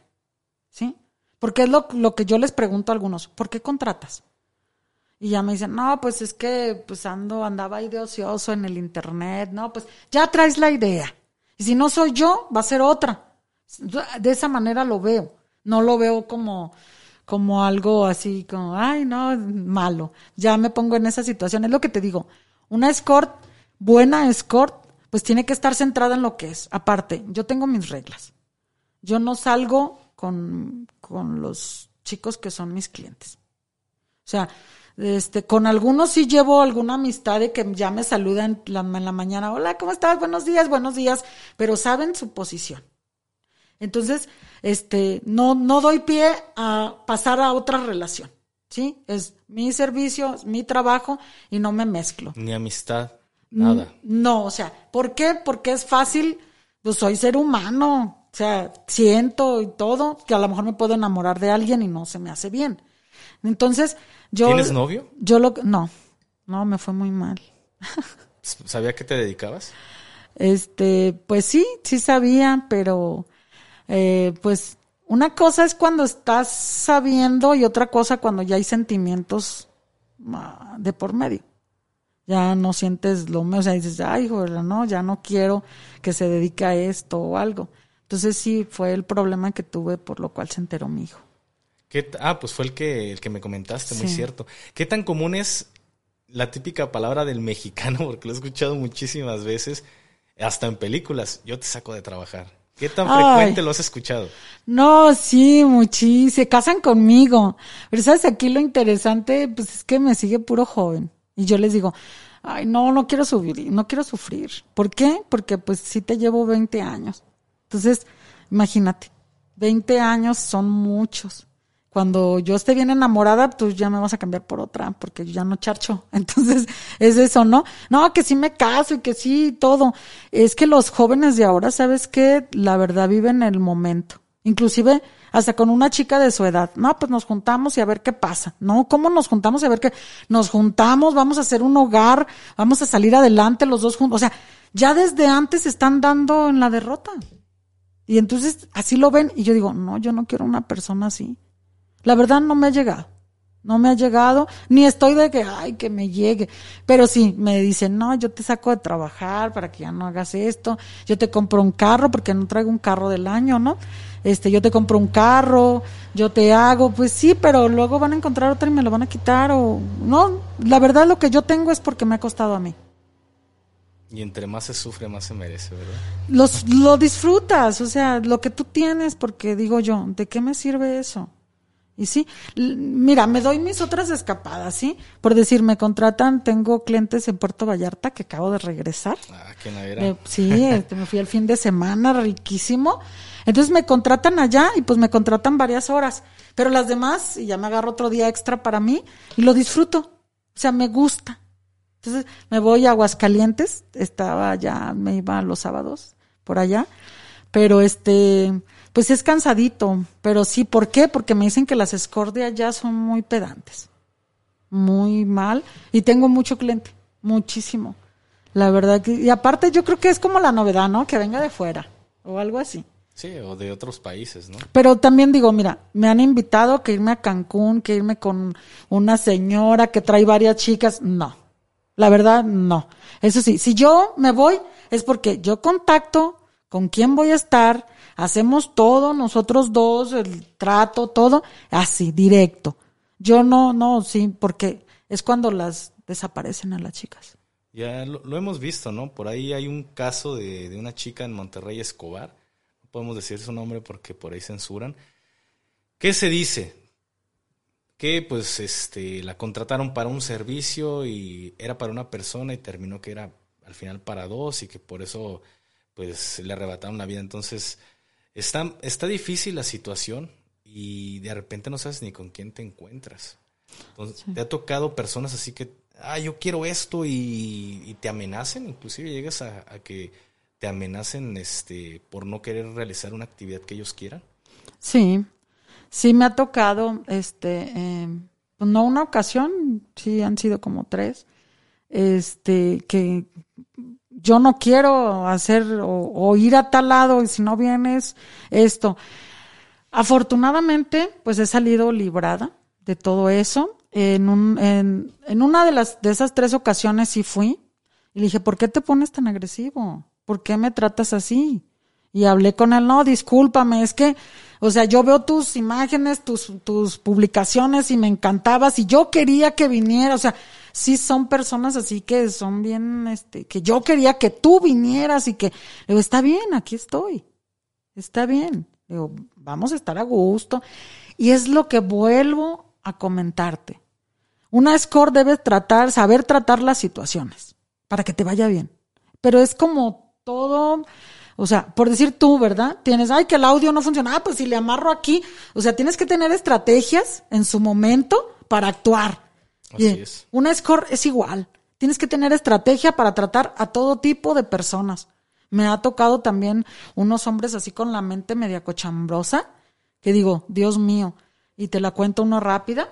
¿sí? Porque es lo, lo que yo les pregunto a algunos, ¿por qué contratas? Y ya me dicen, no, pues es que pues ando, andaba ahí de ocioso en el internet, no, pues ya traes la idea. Y si no soy yo, va a ser otra. De esa manera lo veo. No lo veo como, como algo así, como, ay, no, malo. Ya me pongo en esa situación. Es lo que te digo. Una escort, buena escort, pues tiene que estar centrada en lo que es. Aparte, yo tengo mis reglas. Yo no salgo con, con los chicos que son mis clientes. O sea, este, con algunos sí llevo alguna amistad de que ya me saludan en la, en la mañana. Hola, ¿cómo estás? Buenos días, buenos días. Pero saben su posición. Entonces, este, no, no doy pie a pasar a otra relación. ¿Sí? Es mi servicio, es mi trabajo y no me mezclo. Ni amistad, nada. No, o sea, ¿por qué? Porque es fácil, pues soy ser humano. O sea, siento y todo, que a lo mejor me puedo enamorar de alguien y no se me hace bien. Entonces, yo. ¿Tienes novio? Yo lo. No, no, me fue muy mal. [LAUGHS] ¿Sabía que te dedicabas? Este, pues sí, sí sabía, pero eh, pues una cosa es cuando estás sabiendo y otra cosa cuando ya hay sentimientos ah, de por medio. Ya no sientes lo mismo, o sea, dices, ay, joder, no, ya no quiero que se dedique a esto o algo. Entonces sí, fue el problema que tuve por lo cual se enteró mi hijo. ¿Qué, ah, pues fue el que, el que me comentaste, muy cierto. ¿Qué tan común es la típica palabra del [LAUGHS] mexicano? Porque lo he escuchado muchísimas veces, hasta en películas, yo te saco de trabajar. ¿Qué tan frecuente lo has escuchado? No, sí, muchísimo. Se casan conmigo. Pero sabes, aquí lo interesante, pues es que me sigue puro joven. Y yo les digo, ay, no, no quiero subir, no quiero sufrir. ¿Por qué? Porque pues sí te llevo 20 años. Entonces, imagínate, 20 años son muchos cuando yo esté bien enamorada, pues ya me vas a cambiar por otra, porque yo ya no charcho. [LAUGHS] Entonces, es eso, ¿no? No, que sí me caso y que sí, todo. Es que los jóvenes de ahora, ¿sabes qué? La verdad viven el momento. Inclusive, hasta con una chica de su edad. No, pues nos juntamos y a ver qué pasa. No, ¿cómo nos juntamos y a ver qué? Nos juntamos, vamos a hacer un hogar, vamos a salir adelante los dos juntos. O sea, ya desde antes están dando en la derrota. Y entonces así lo ven y yo digo, no, yo no quiero una persona así. La verdad no me ha llegado. No me ha llegado, ni estoy de que, ay, que me llegue. Pero sí, me dicen, no, yo te saco de trabajar para que ya no hagas esto. Yo te compro un carro porque no traigo un carro del año, ¿no? Este, yo te compro un carro, yo te hago, pues sí, pero luego van a encontrar otra y me lo van a quitar o no. La verdad lo que yo tengo es porque me ha costado a mí. Y entre más se sufre, más se merece, ¿verdad? Los, lo disfrutas, o sea, lo que tú tienes, porque digo yo, ¿de qué me sirve eso? Y sí, mira, me doy mis otras escapadas, ¿sí? Por decir, me contratan, tengo clientes en Puerto Vallarta que acabo de regresar. Ah, era. Eh, sí, este, me fui el fin de semana, riquísimo. Entonces me contratan allá y pues me contratan varias horas. Pero las demás, y ya me agarro otro día extra para mí y lo disfruto. O sea, me gusta. Entonces me voy a Aguascalientes, estaba ya, me iba los sábados por allá. Pero este, pues es cansadito. Pero sí, ¿por qué? Porque me dicen que las escordias allá son muy pedantes. Muy mal. Y tengo mucho cliente, muchísimo. La verdad que, y aparte yo creo que es como la novedad, ¿no? Que venga de fuera o algo así. Sí, o de otros países, ¿no? Pero también digo, mira, me han invitado que irme a Cancún, que irme con una señora que trae varias chicas. No, la verdad, no. Eso sí, si yo me voy es porque yo contacto con quién voy a estar, hacemos todo, nosotros dos, el trato, todo, así, directo. Yo no, no, sí, porque es cuando las desaparecen a las chicas. Ya lo, hemos visto, ¿no? Por ahí hay un caso de, de una chica en Monterrey Escobar. No podemos decir su nombre porque por ahí censuran. ¿Qué se dice? Que pues este la contrataron para un servicio y era para una persona y terminó que era al final para dos y que por eso pues le arrebataron la vida. Entonces está, está difícil la situación y de repente no sabes ni con quién te encuentras. Entonces, ¿te ha tocado personas así que, ah, yo quiero esto y, y te amenacen? Inclusive llegas a, a que te amenacen este, por no querer realizar una actividad que ellos quieran. Sí, sí me ha tocado, este, eh, no una ocasión, sí han sido como tres, este, que yo no quiero hacer o, o ir a tal lado y si no vienes, esto. Afortunadamente, pues he salido librada de todo eso. En, un, en, en una de, las, de esas tres ocasiones sí fui y le dije, ¿por qué te pones tan agresivo? ¿Por qué me tratas así? Y hablé con él, no, discúlpame, es que, o sea, yo veo tus imágenes, tus, tus publicaciones y me encantabas y yo quería que viniera, o sea, sí son personas así que son bien, este, que yo quería que tú vinieras y que, digo, está bien, aquí estoy, está bien, digo, vamos a estar a gusto. Y es lo que vuelvo a comentarte. Una score debe tratar, saber tratar las situaciones para que te vaya bien. Pero es como todo, o sea, por decir tú, ¿verdad? Tienes, ay, que el audio no funciona. Ah, pues si le amarro aquí. O sea, tienes que tener estrategias en su momento para actuar. Así es. Una score es igual. Tienes que tener estrategia para tratar a todo tipo de personas. Me ha tocado también unos hombres así con la mente media cochambrosa, que digo, Dios mío, y te la cuento uno rápida.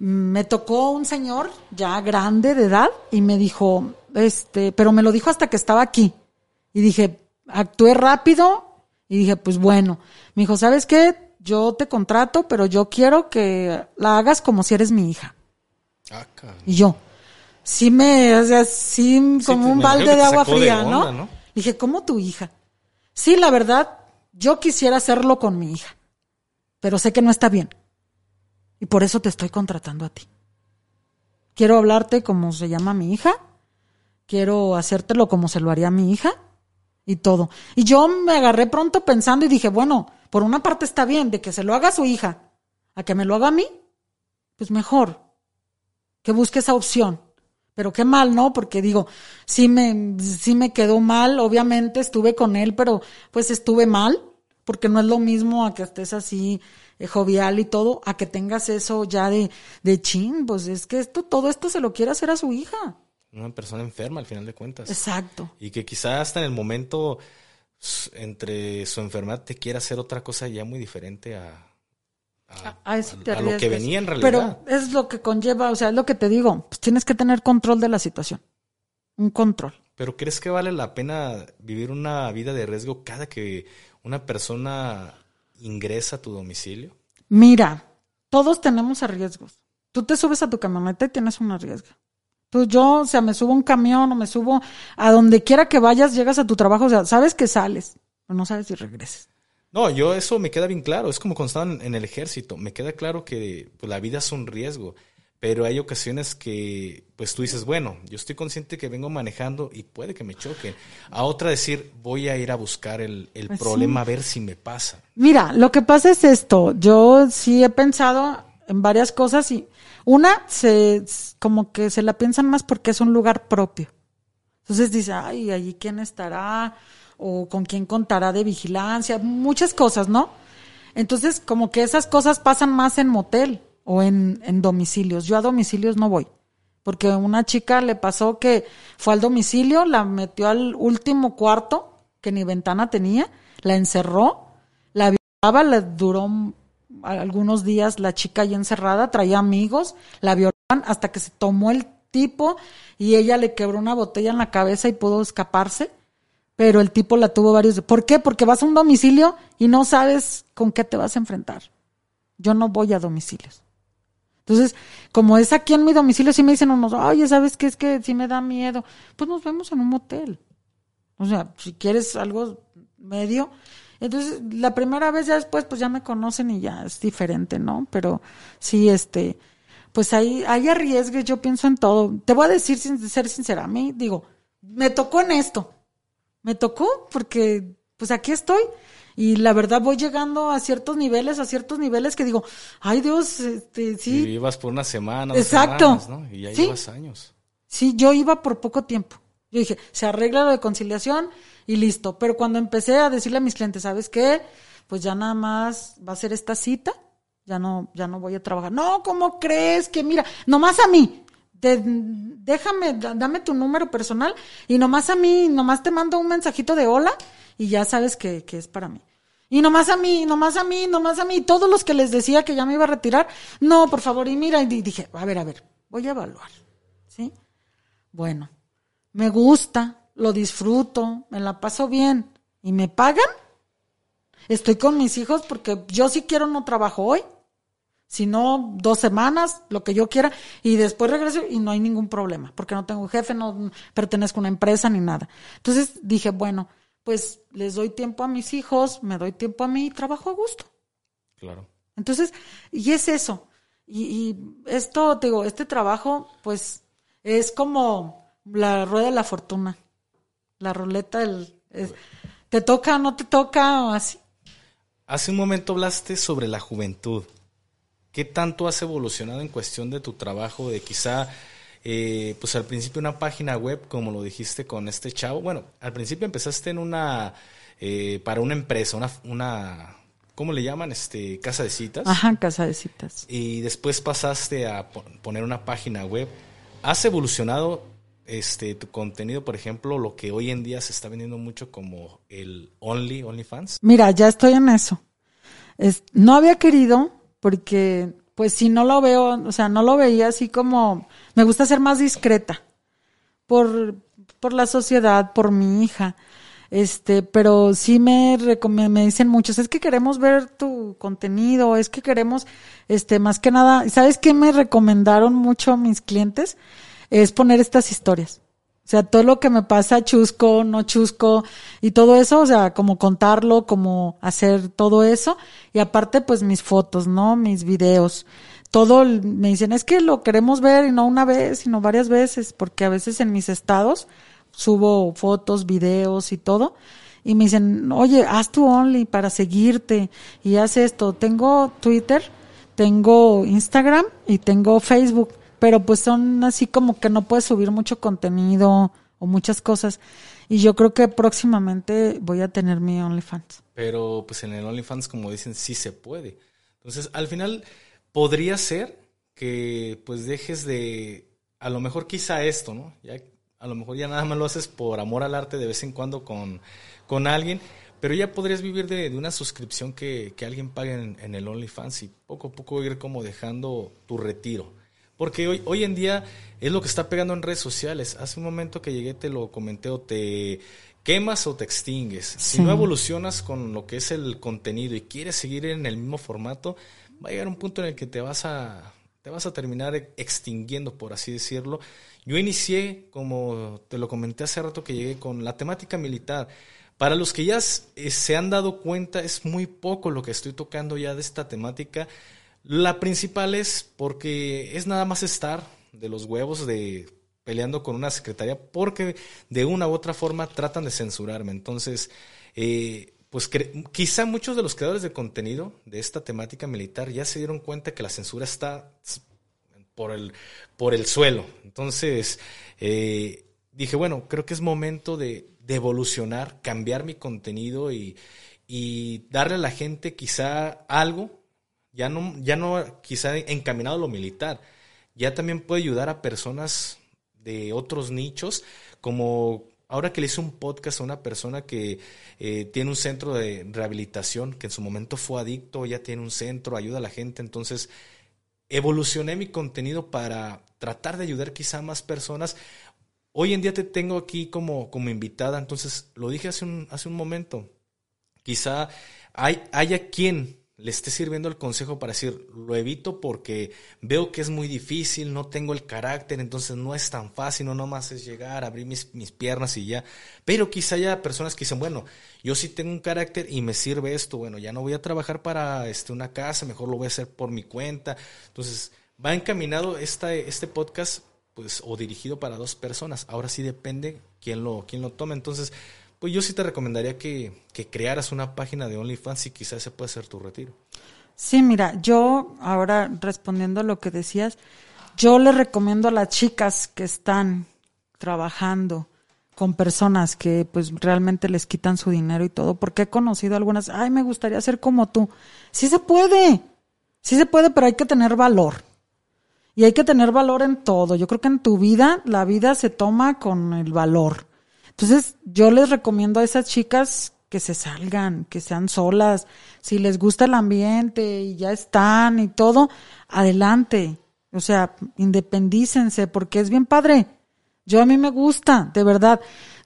Me tocó un señor ya grande de edad y me dijo, este, pero me lo dijo hasta que estaba aquí. Y dije, actué rápido y dije, pues bueno. Me dijo, ¿sabes qué? Yo te contrato, pero yo quiero que la hagas como si eres mi hija. Ah. Y yo, sí me, o sea, sí, Sí, como un balde de agua de fría, onda, ¿no? ¿no? Dije, ¿cómo tu hija? Sí, la verdad, yo quisiera hacerlo con mi hija, pero sé que no está bien. Y por eso te estoy contratando a ti. Quiero hablarte como se llama mi hija, quiero hacértelo como se lo haría a mi hija y todo. Y yo me agarré pronto pensando y dije, bueno, por una parte está bien de que se lo haga a su hija, a que me lo haga a mí, pues mejor que busque esa opción. Pero qué mal, ¿no? Porque digo, sí me, sí me quedó mal, obviamente estuve con él, pero pues estuve mal, porque no es lo mismo a que estés así eh, jovial y todo, a que tengas eso ya de, de chin, pues es que esto, todo esto se lo quiere hacer a su hija. Una persona enferma al final de cuentas. Exacto. Y que quizás hasta en el momento entre su enfermedad te quiera hacer otra cosa ya muy diferente a, a, A, lo que venía en realidad. Pero es lo que conlleva, o sea, es lo que te digo, pues tienes que tener control de la situación. Un control. Pero ¿crees que vale la pena vivir una vida de riesgo cada que una persona ingresa a tu domicilio? Mira, todos tenemos riesgos. Tú te subes a tu camioneta y tienes una riesgo. Tú, yo, o sea, me subo a un camión o me subo a donde quiera que vayas, llegas a tu trabajo, o sea, sabes que sales, pero no sabes si regreses. No, yo eso me queda bien claro. Es como cuando estaba en, el ejército. Me queda claro que pues, la vida es un riesgo. pero hay ocasiones que pues tú dices, bueno, yo estoy consciente que vengo manejando y puede que me choque. A otra decir, voy a ir a buscar el, el Pues problema a ver si me pasa. Mira, lo que pasa es esto. Yo sí he pensado en varias cosas y una se como que se la piensan más porque es un lugar propio. Entonces dice, ay, allí quién estará o con quién contará de vigilancia, muchas cosas, ¿no? Entonces, como que esas cosas pasan más en motel o en, en domicilios. Yo a domicilios no voy. Porque una chica le pasó que fue al domicilio, la metió al último cuarto, que ni ventana tenía, la encerró, la violaba, le duró algunos días la chica ahí encerrada, traía amigos, la violaban hasta que se tomó el tipo y ella le quebró una botella en la cabeza y pudo escaparse pero el tipo la tuvo varios. ¿Por qué? Porque vas a un domicilio y no sabes con qué te vas a enfrentar. Yo no voy a domicilios. Entonces, como es aquí en mi domicilio, sí me dicen unos, oye, ¿sabes qué? Es que sí me da miedo. Pues nos vemos en un motel. O sea, si quieres algo medio. Entonces, la primera vez ya después, pues ya me conocen y ya es diferente, ¿no? Pero sí, este, pues ahí hay arriesgues, yo pienso en todo. Te voy a decir, sin ser sincera, a mí, digo, me tocó en esto me tocó porque pues aquí estoy y la verdad voy llegando a ciertos niveles, a ciertos niveles que digo, ay Dios, este, Y sí, ibas por una semana, dos Exacto. semanas, ¿no? Y ya Sí. llevas años. sí, yo iba por poco tiempo. Yo dije, se arregla lo de conciliación y listo. Pero cuando empecé a decirle a mis clientes, ¿sabes qué? Pues ya nada más va a ser esta cita, ya no, ya no voy a trabajar. No, ¿cómo crees que mira? Nomás a mí. Déjame, da- dame tu número personal y nomás a mí, nomás te mando un mensajito de hola y ya sabes que, que es para mí. Y nomás a mí, nomás a mí, nomás a mí, todos los que les decía que ya me iba a retirar, no, por favor, y mira, y di- dije, a ver, a ver, voy a evaluar, ¿sí? Bueno, me gusta, lo disfruto, me la paso bien y me pagan. Estoy con mis hijos porque yo si quiero no trabajo hoy, sino dos semanas, lo que yo quiera, y después regreso y no hay ningún problema, porque no tengo jefe, no pertenezco a una empresa ni nada. Entonces dije, bueno, pues les doy tiempo a mis hijos, me doy tiempo a mí y trabajo a gusto. Claro. Entonces, y es eso. Y, y esto, te digo, este trabajo, pues, es como la rueda de la fortuna. La ruleta, el, es- te toca, no te toca, o así. Hace un momento hablaste sobre la juventud. ¿Qué tanto has evolucionado en cuestión de tu trabajo? De quizá, eh, pues al principio una página web, como lo dijiste con este chavo. Bueno, al principio empezaste en una, eh, para una empresa, una, una, ¿cómo le llaman? Este, casa de citas. Ajá, casa de citas. Y después pasaste a po- poner una página web. ¿Has evolucionado este tu contenido, por ejemplo, lo que hoy en día se está vendiendo mucho como el Only, OnlyFans? Mira, ya estoy en eso. Es- no había querido porque, pues, si no lo veo, o sea, no lo veía así como, me gusta ser más discreta por, por la sociedad, por mi hija. Este, pero sí me, me dicen muchos, es que queremos ver tu contenido, es que queremos, este, más que nada, ¿sabes qué me recomendaron mucho mis clientes? Es poner estas historias. O sea, todo lo que me pasa, chusco, no chusco, y todo eso, o sea, como contarlo, como hacer todo eso. Y aparte, pues mis fotos, ¿no? Mis videos. Todo me dicen, es que lo queremos ver y no una vez, sino varias veces, porque a veces en mis estados subo fotos, videos y todo. Y me dicen, oye, haz tu Only para seguirte y haz esto. Tengo Twitter, tengo Instagram y tengo Facebook, pero pues son así como que no puedes subir mucho contenido o muchas cosas. Y yo creo que próximamente voy a tener mi OnlyFans. Pero pues en el OnlyFans, como dicen, sí se puede. Entonces, al final, podría ser que pues dejes de, a lo mejor quizá esto, ¿no? Ya, a lo mejor ya nada más lo haces por amor al arte de vez en cuando con, con alguien, pero ya podrías vivir de, de una suscripción que, que alguien pague en, en el OnlyFans y poco a poco ir como dejando tu retiro. Porque hoy, hoy en día es lo que está pegando en redes sociales. Hace un momento que llegué te lo comenté o te quemas o te extingues. Si no evolucionas con lo que es el contenido y quieres seguir en el mismo formato, va a llegar un punto en el que te vas a te vas a terminar extinguiendo, por así decirlo. Yo inicié, como te lo comenté hace rato que llegué, con la temática militar. Para los que ya eh, se han dado cuenta, es muy poco lo que estoy tocando ya de esta temática, La principal es porque es nada más estar de los huevos de peleando con una secretaria porque de una u otra forma tratan de censurarme. Entonces, eh, pues quizá muchos de los creadores de contenido de esta temática militar ya se dieron cuenta que la censura está por el, por el suelo. Entonces, eh, dije, bueno, creo que es momento de, evolucionar, cambiar mi contenido y, y, darle a la gente quizá algo, ya no, ya no quizá encaminado a lo militar, ya también puede ayudar a personas de otros nichos, como ahora que le hice un podcast a una persona que eh, tiene un centro de rehabilitación, que en su momento fue adicto, ya tiene un centro, ayuda a la gente, entonces evolucioné mi contenido para tratar de ayudar quizá a más personas. Hoy en día te tengo aquí como, como invitada, entonces lo dije hace un, hace un momento. Quizá hay, haya quien le esté sirviendo el consejo para decir, lo evito porque veo que es muy difícil, no tengo el carácter, entonces no es tan fácil, no nomás es llegar, abrir mis, mis piernas y ya. Pero quizá haya personas que dicen, bueno, yo sí tengo un carácter y me sirve esto, bueno, ya no voy a trabajar para este, una casa, mejor lo voy a hacer por mi cuenta. Entonces, va encaminado esta, este podcast, pues, o dirigido para dos personas. Ahora sí depende quién lo, quién lo tome. Entonces, pues yo sí te recomendaría que, crearas una página de OnlyFans y quizás ese puede ser tu retiro. Sí, mira, yo ahora respondiendo a lo que decías, yo le recomiendo a las chicas que están trabajando con personas que pues realmente les quitan su dinero y todo, porque he conocido algunas, ay, me gustaría ser como tú. Sí se puede, sí se puede, pero hay que tener valor. Y hay que tener valor en todo. Yo creo que en tu vida, la vida se toma con el valor. Entonces, yo les recomiendo a esas chicas que se salgan, que sean solas. Si les gusta el ambiente y ya están y todo, adelante. O sea, independícense porque es bien padre. Yo a mí me gusta, de verdad.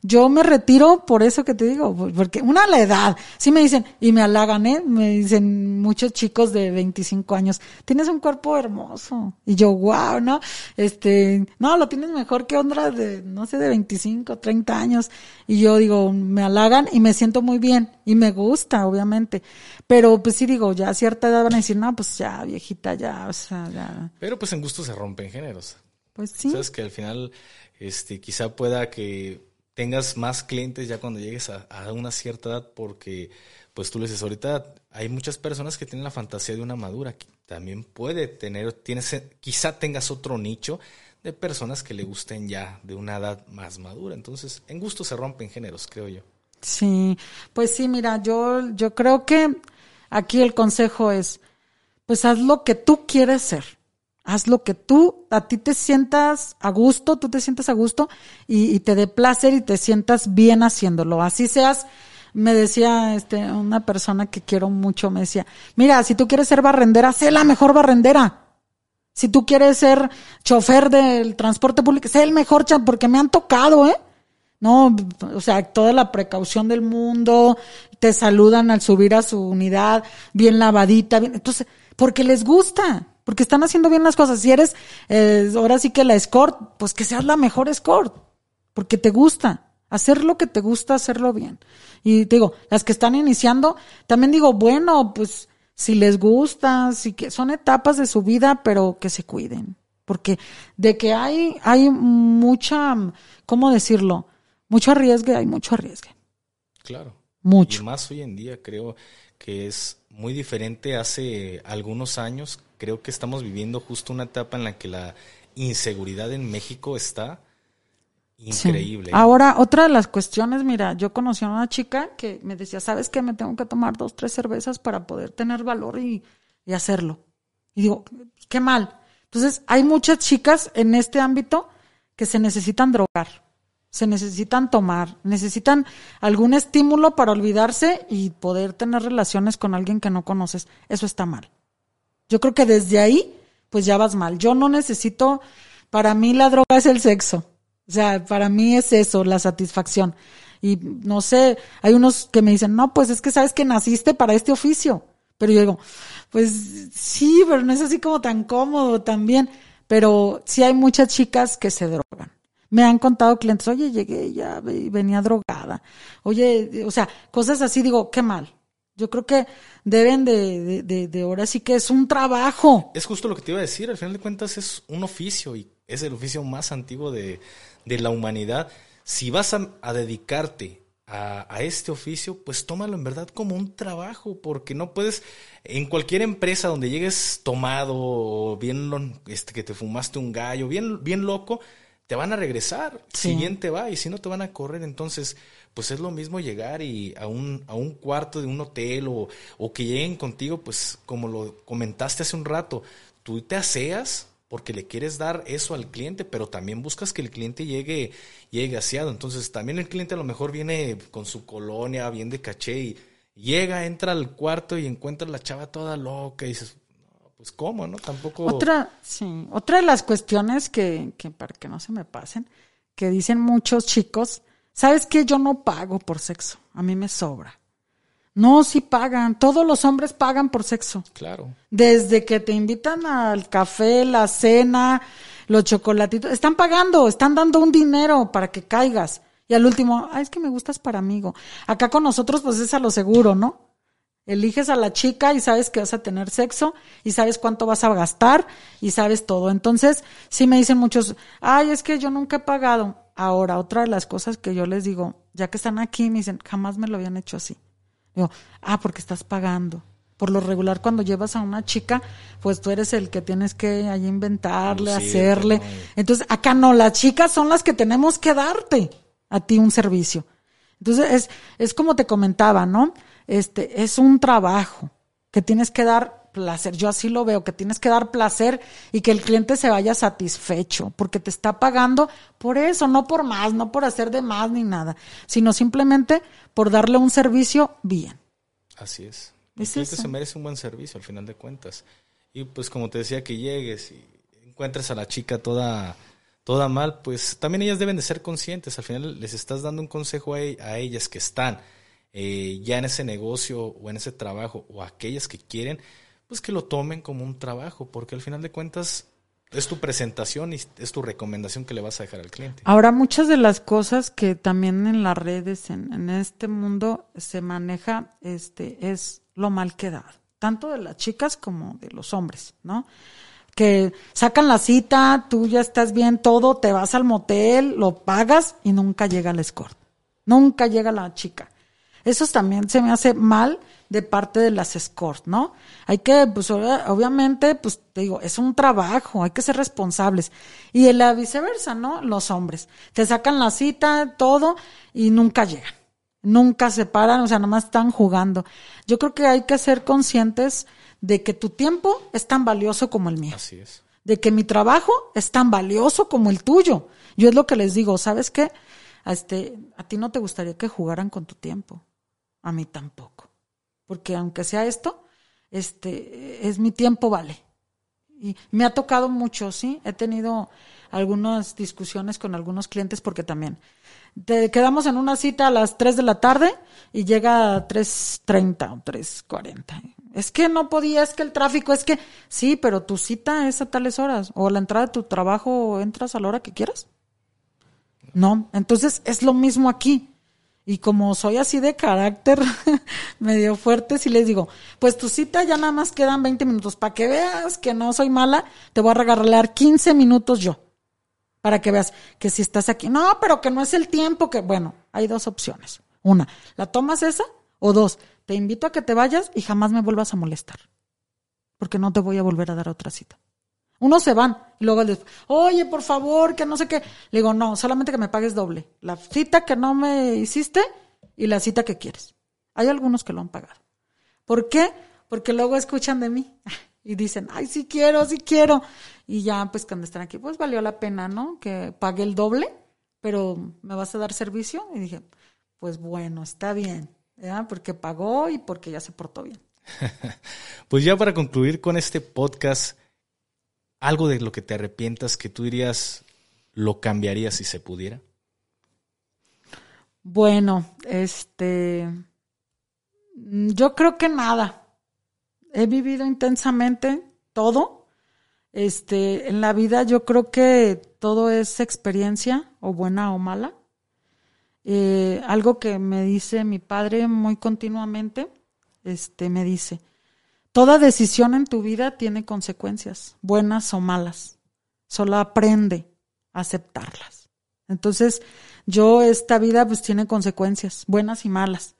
Yo me retiro por eso que te digo, porque una la edad, sí me dicen, y me halagan, ¿eh? Me dicen muchos chicos de 25 años, tienes un cuerpo hermoso. Y yo, wow, ¿no? Este, no, lo tienes mejor que otra de, no sé, de 25, 30 años. Y yo digo, me halagan y me siento muy bien. Y me gusta, obviamente. Pero pues sí digo, ya a cierta edad van a decir, no, pues ya, viejita, ya, o sea, ya. Pero pues en gusto se rompen géneros. Pues sí. Sabes que al final, este, quizá pueda que tengas más clientes ya cuando llegues a, una cierta edad, porque pues tú le dices, ahorita hay muchas personas que tienen la fantasía de una madura, también puede tener, tienes, quizá tengas otro nicho de personas que le gusten ya de una edad más madura, entonces en gusto se rompen géneros, creo yo. Sí, pues sí, mira, yo, yo creo que aquí el consejo es, pues haz lo que tú quieres ser Haz lo que tú, a ti te sientas a gusto, tú te sientas a gusto y, te dé placer y te sientas bien haciéndolo. Así seas, me decía este, una persona que quiero mucho, me decía, mira, si tú quieres ser barrendera, sé la mejor barrendera. Si tú quieres ser chofer del transporte público, sé el mejor, porque me han tocado, ¿eh? No, o sea, toda la precaución del mundo, te saludan al subir a su unidad, bien lavadita, bien, entonces, porque les gusta porque están haciendo bien las cosas. Si eres, eh, ahora sí que la escort, pues que seas la mejor escort, porque te gusta. Hacer lo que te gusta, hacerlo bien. Y digo, las que están iniciando, también digo, bueno, pues si les gusta, si que son etapas de su vida, pero que se cuiden. Porque de que hay, hay mucha, ¿cómo decirlo? Mucho arriesgue, hay mucho arriesgue. Claro. Mucho. Y más hoy en día creo que es muy diferente hace algunos años creo que estamos viviendo justo una etapa en la que la inseguridad en México está increíble. Ahora, otra de las cuestiones, mira, yo conocí a una chica que me decía, ¿sabes qué? Me tengo que tomar dos, tres cervezas para poder tener valor y, y hacerlo. Y digo, qué mal. Entonces, hay muchas chicas en este ámbito que se necesitan drogar, se necesitan tomar, necesitan algún estímulo para olvidarse y poder tener relaciones con alguien que no conoces. Eso está mal. Yo creo que desde ahí, pues ya vas mal. Yo no necesito, para mí la droga es el sexo. O sea, para mí es eso, la satisfacción. Y no sé, hay unos que me dicen, no, pues es que sabes que naciste para este oficio. Pero yo digo, pues sí, pero no es así como tan cómodo también. Pero sí hay muchas chicas que se drogan. Me han contado clientes, oye, llegué ya venía drogada. Oye, o sea, cosas así, digo, qué mal. Yo creo que deben de, de, de, ahora sí que es un trabajo. Es justo lo que te iba a decir, al final de cuentas es un oficio y es el oficio más antiguo de, de la humanidad. Si vas a, a dedicarte a, a, este oficio, pues tómalo en verdad como un trabajo, porque no puedes, en cualquier empresa donde llegues tomado o bien este, que te fumaste un gallo, bien, bien loco, te van a regresar, si bien te va, y si no te van a correr, entonces, pues es lo mismo llegar y a un, a un cuarto de un hotel o, o que lleguen contigo, pues como lo comentaste hace un rato, tú te aseas porque le quieres dar eso al cliente, pero también buscas que el cliente llegue, llegue aseado. Entonces, también el cliente a lo mejor viene con su colonia, bien de caché, y llega, entra al cuarto y encuentra a la chava toda loca y dices, pues cómo, ¿no? Tampoco. Otra, sí, otra de las cuestiones que, que para que no se me pasen, que dicen muchos chicos, ¿sabes qué? Yo no pago por sexo, a mí me sobra. No, sí pagan, todos los hombres pagan por sexo. Claro. Desde que te invitan al café, la cena, los chocolatitos, están pagando, están dando un dinero para que caigas. Y al último, ay, es que me gustas para amigo. Acá con nosotros, pues es a lo seguro, ¿no? Eliges a la chica y sabes que vas a tener sexo y sabes cuánto vas a gastar y sabes todo. Entonces, sí me dicen muchos, ay, es que yo nunca he pagado. Ahora, otra de las cosas que yo les digo, ya que están aquí, me dicen, jamás me lo habían hecho así. Digo, ah, porque estás pagando. Por lo regular, cuando llevas a una chica, pues tú eres el que tienes que ahí inventarle, hacerle. Entonces, acá no, las chicas son las que tenemos que darte a ti un servicio. Entonces, es, es como te comentaba, ¿no? este, es un trabajo que tienes que dar placer. Yo así lo veo, que tienes que dar placer y que el cliente se vaya satisfecho, porque te está pagando por eso, no por más, no por hacer de más ni nada, sino simplemente por darle un servicio bien. Así es. El cliente se merece un buen servicio al final de cuentas. Y pues como te decía, que llegues y encuentres a la chica toda, toda mal, pues también ellas deben de ser conscientes. Al final les estás dando un consejo a e, ellas que están eh, ya en ese negocio o en ese trabajo o aquellas que quieren, pues que lo tomen como un trabajo, porque al final de cuentas es tu presentación y es tu recomendación que le vas a dejar al cliente. Ahora, muchas de las cosas que también en las redes, en, este mundo se maneja, este, es lo mal quedado, tanto de las chicas como de los hombres, ¿no? Que sacan la cita, tú ya estás bien, todo, te vas al motel, lo pagas y nunca llega el escort. Nunca llega la chica. Eso también se me hace mal de parte de las escorts, ¿no? Hay que, pues obviamente, pues te digo, es un trabajo, hay que ser responsables. Y en la viceversa, ¿no? Los hombres. Te sacan la cita, todo, y nunca llegan. Nunca se paran, o sea, nomás están jugando. Yo creo que hay que ser conscientes de que tu tiempo es tan valioso como el mío. Así es. De que mi trabajo es tan valioso como el tuyo. Yo es lo que les digo, ¿sabes qué? Este, a ti no te gustaría que jugaran con tu tiempo a mí tampoco. Porque aunque sea esto, este, es mi tiempo vale. Y me ha tocado mucho, sí. He tenido algunas discusiones con algunos clientes porque también te quedamos en una cita a las 3 de la tarde y llega a 3.30 o 3.40. Es que no podía, es que el tráfico, es que sí, pero tu cita es a tales horas o la entrada de tu trabajo entras a la hora que quieras. No, entonces es lo mismo aquí. Y como soy así de carácter [LAUGHS] medio fuerte, si les digo, pues tu cita ya nada más quedan 20 minutos. Para que veas que no soy mala, te voy a regalar 15 minutos yo. Para que veas que si estás aquí, no, pero que no es el tiempo que, bueno, hay dos opciones. Una, ¿la tomas esa? O dos, te invito a que te vayas y jamás me vuelvas a molestar. Porque no te voy a volver a dar otra cita. Unos se van y luego les, oye, por favor, que no sé qué. Le digo, no, solamente que me pagues doble. La cita que no me hiciste y la cita que quieres. Hay algunos que lo han pagado. ¿Por qué? Porque luego escuchan de mí [LAUGHS] y dicen, ay, sí quiero, sí quiero. Y ya, pues cuando están aquí, pues valió la pena, ¿no? Que pague el doble, pero me vas a dar servicio. Y dije, pues bueno, está bien. Porque pagó y porque ya se portó bien. [LAUGHS] pues ya para concluir con este podcast, algo de lo que te arrepientas que tú dirías lo cambiaría si se pudiera? Bueno, este, yo creo que nada. He vivido intensamente todo. Este, en la vida yo creo que todo es experiencia, o buena o mala. Eh, algo que me dice mi padre muy continuamente este, me dice, toda decisión en tu vida tiene consecuencias, buenas o malas. Solo aprende a aceptarlas. Entonces, yo esta vida pues tiene consecuencias, buenas y malas.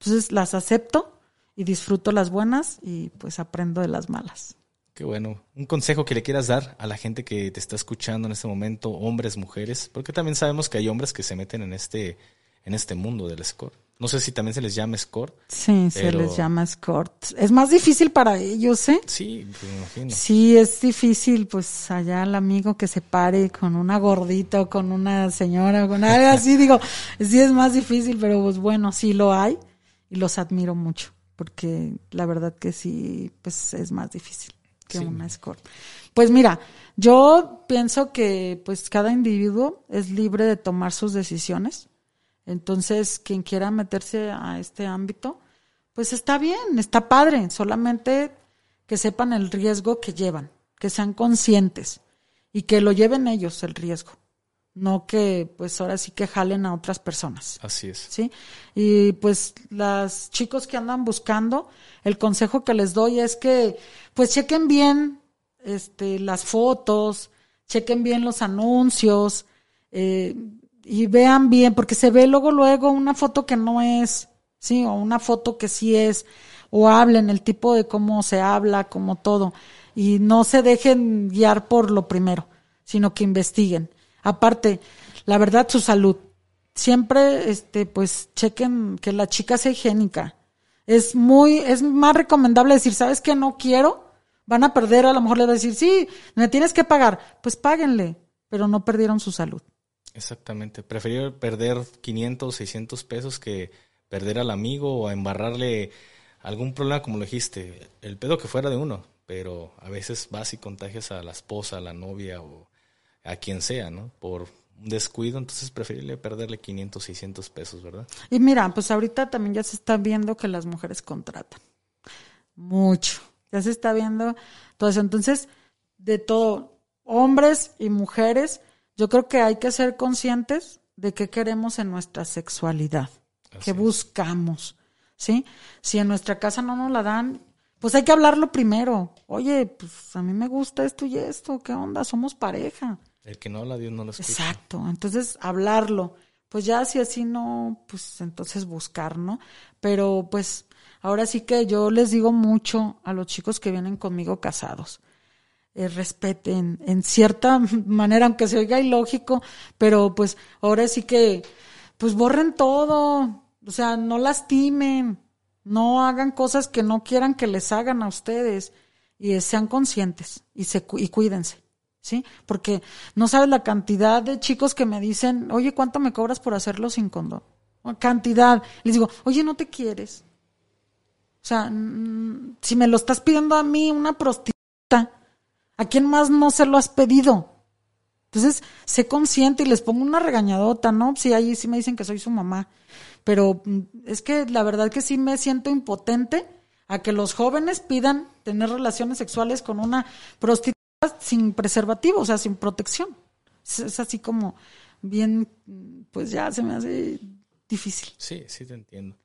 Entonces las acepto y disfruto las buenas y pues aprendo de las malas. Qué bueno. Un consejo que le quieras dar a la gente que te está escuchando en este momento, hombres, mujeres, porque también sabemos que hay hombres que se meten en este, en este mundo del score. No sé si también se les llama score. Sí, se les llama score. Es más difícil para ellos, ¿eh? Sí, pues, me imagino. Sí, es difícil, pues allá el amigo que se pare con una gordita o con una señora o con algo [LAUGHS] así, digo, sí es más difícil, pero pues bueno, sí lo hay y los admiro mucho, porque la verdad que sí, pues es más difícil que una escort. Pues mira, yo pienso que pues cada individuo es libre de tomar sus decisiones. Entonces, quien quiera meterse a este ámbito, pues está bien, está padre, solamente que sepan el riesgo que llevan, que sean conscientes y que lo lleven ellos el riesgo no que pues ahora sí que jalen a otras personas. Así es. ¿Sí? Y pues las chicos que andan buscando, el consejo que les doy es que pues chequen bien este las fotos, chequen bien los anuncios eh, y vean bien, porque se ve luego luego una foto que no es, sí, o una foto que sí es, o hablen el tipo de cómo se habla, como todo, y no se dejen guiar por lo primero, sino que investiguen Aparte, la verdad, su salud. Siempre, este, pues, chequen que la chica sea higiénica. Es muy, es más recomendable decir, ¿sabes qué? No quiero. Van a perder, a lo mejor le va a decir, sí, me tienes que pagar. Pues páguenle, pero no perdieron su salud. Exactamente. Preferir perder 500, 600 pesos que perder al amigo o embarrarle algún problema, como lo dijiste, el pedo que fuera de uno. Pero a veces vas y contagias a la esposa, a la novia o a quien sea, ¿no? Por un descuido, entonces preferible perderle 500, 600 pesos, ¿verdad? Y mira, pues ahorita también ya se está viendo que las mujeres contratan mucho. Ya se está viendo todo eso. Entonces, de todo, hombres y mujeres, yo creo que hay que ser conscientes de qué queremos en nuestra sexualidad, qué buscamos, ¿sí? Si en nuestra casa no nos la dan, pues hay que hablarlo primero. Oye, pues a mí me gusta esto y esto, ¿qué onda? Somos pareja. El que no habla, Dios no lo escucha. Exacto, entonces hablarlo. Pues ya si así no, pues entonces buscar, ¿no? Pero pues ahora sí que yo les digo mucho a los chicos que vienen conmigo casados. Eh, respeten en cierta [LAUGHS] manera, aunque se oiga ilógico, pero pues ahora sí que, pues borren todo, o sea, no lastimen, no hagan cosas que no quieran que les hagan a ustedes y sean conscientes y, se, y cuídense. ¿sí? Porque no sabes la cantidad de chicos que me dicen, oye, ¿cuánto me cobras por hacerlo sin condón? Cantidad. Les digo, oye, ¿no te quieres? O sea, si me lo estás pidiendo a mí, una prostituta, ¿a quién más no se lo has pedido? Entonces, sé consciente y les pongo una regañadota, ¿no? Sí, ahí sí me dicen que soy su mamá. Pero mm, es que la verdad que sí me siento impotente a que los jóvenes pidan tener relaciones sexuales con una prostituta sin preservativo, o sea, sin protección. Es, así como bien, pues ya se me hace difícil. Sí, sí te entiendo.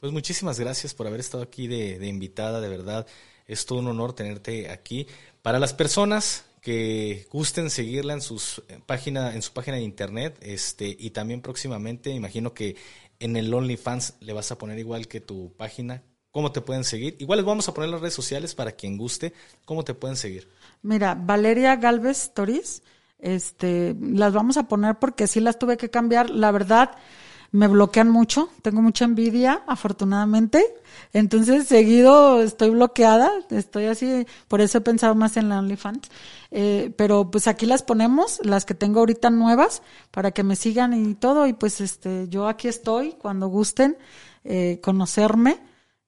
Pues muchísimas gracias por haber estado aquí de, invitada, de verdad. Es todo un honor tenerte aquí. Para las personas que gusten seguirla en sus eh, página, en su página de internet, este, y también próximamente, imagino que en el OnlyFans le vas a poner igual que tu página, cómo te pueden seguir. Igual les vamos a poner las redes sociales para quien guste, cómo te pueden seguir. Mira, Valeria Galvez Toriz, este, las vamos a poner porque sí las tuve que cambiar. La verdad, me bloquean mucho, tengo mucha envidia, afortunadamente. Entonces, seguido estoy bloqueada, estoy así, por eso he pensado más en la OnlyFans. Eh, pero pues aquí las ponemos, las que tengo ahorita nuevas, para que me sigan y todo. Y pues este, yo aquí estoy cuando gusten eh, conocerme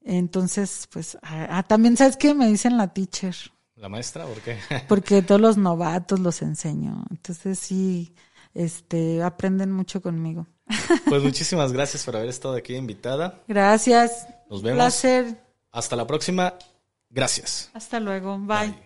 entonces, pues, ah, ah, también, ¿sabes qué? Me dicen la teacher. ¿La maestra? ¿Por qué? [LAUGHS] Porque todos los novatos los enseño. Entonces, sí, este, aprenden mucho conmigo. Pues muchísimas gracias por haber estado aquí invitada. Gracias. Nos vemos. Placer. Hasta la próxima. Gracias. Hasta luego. Bye.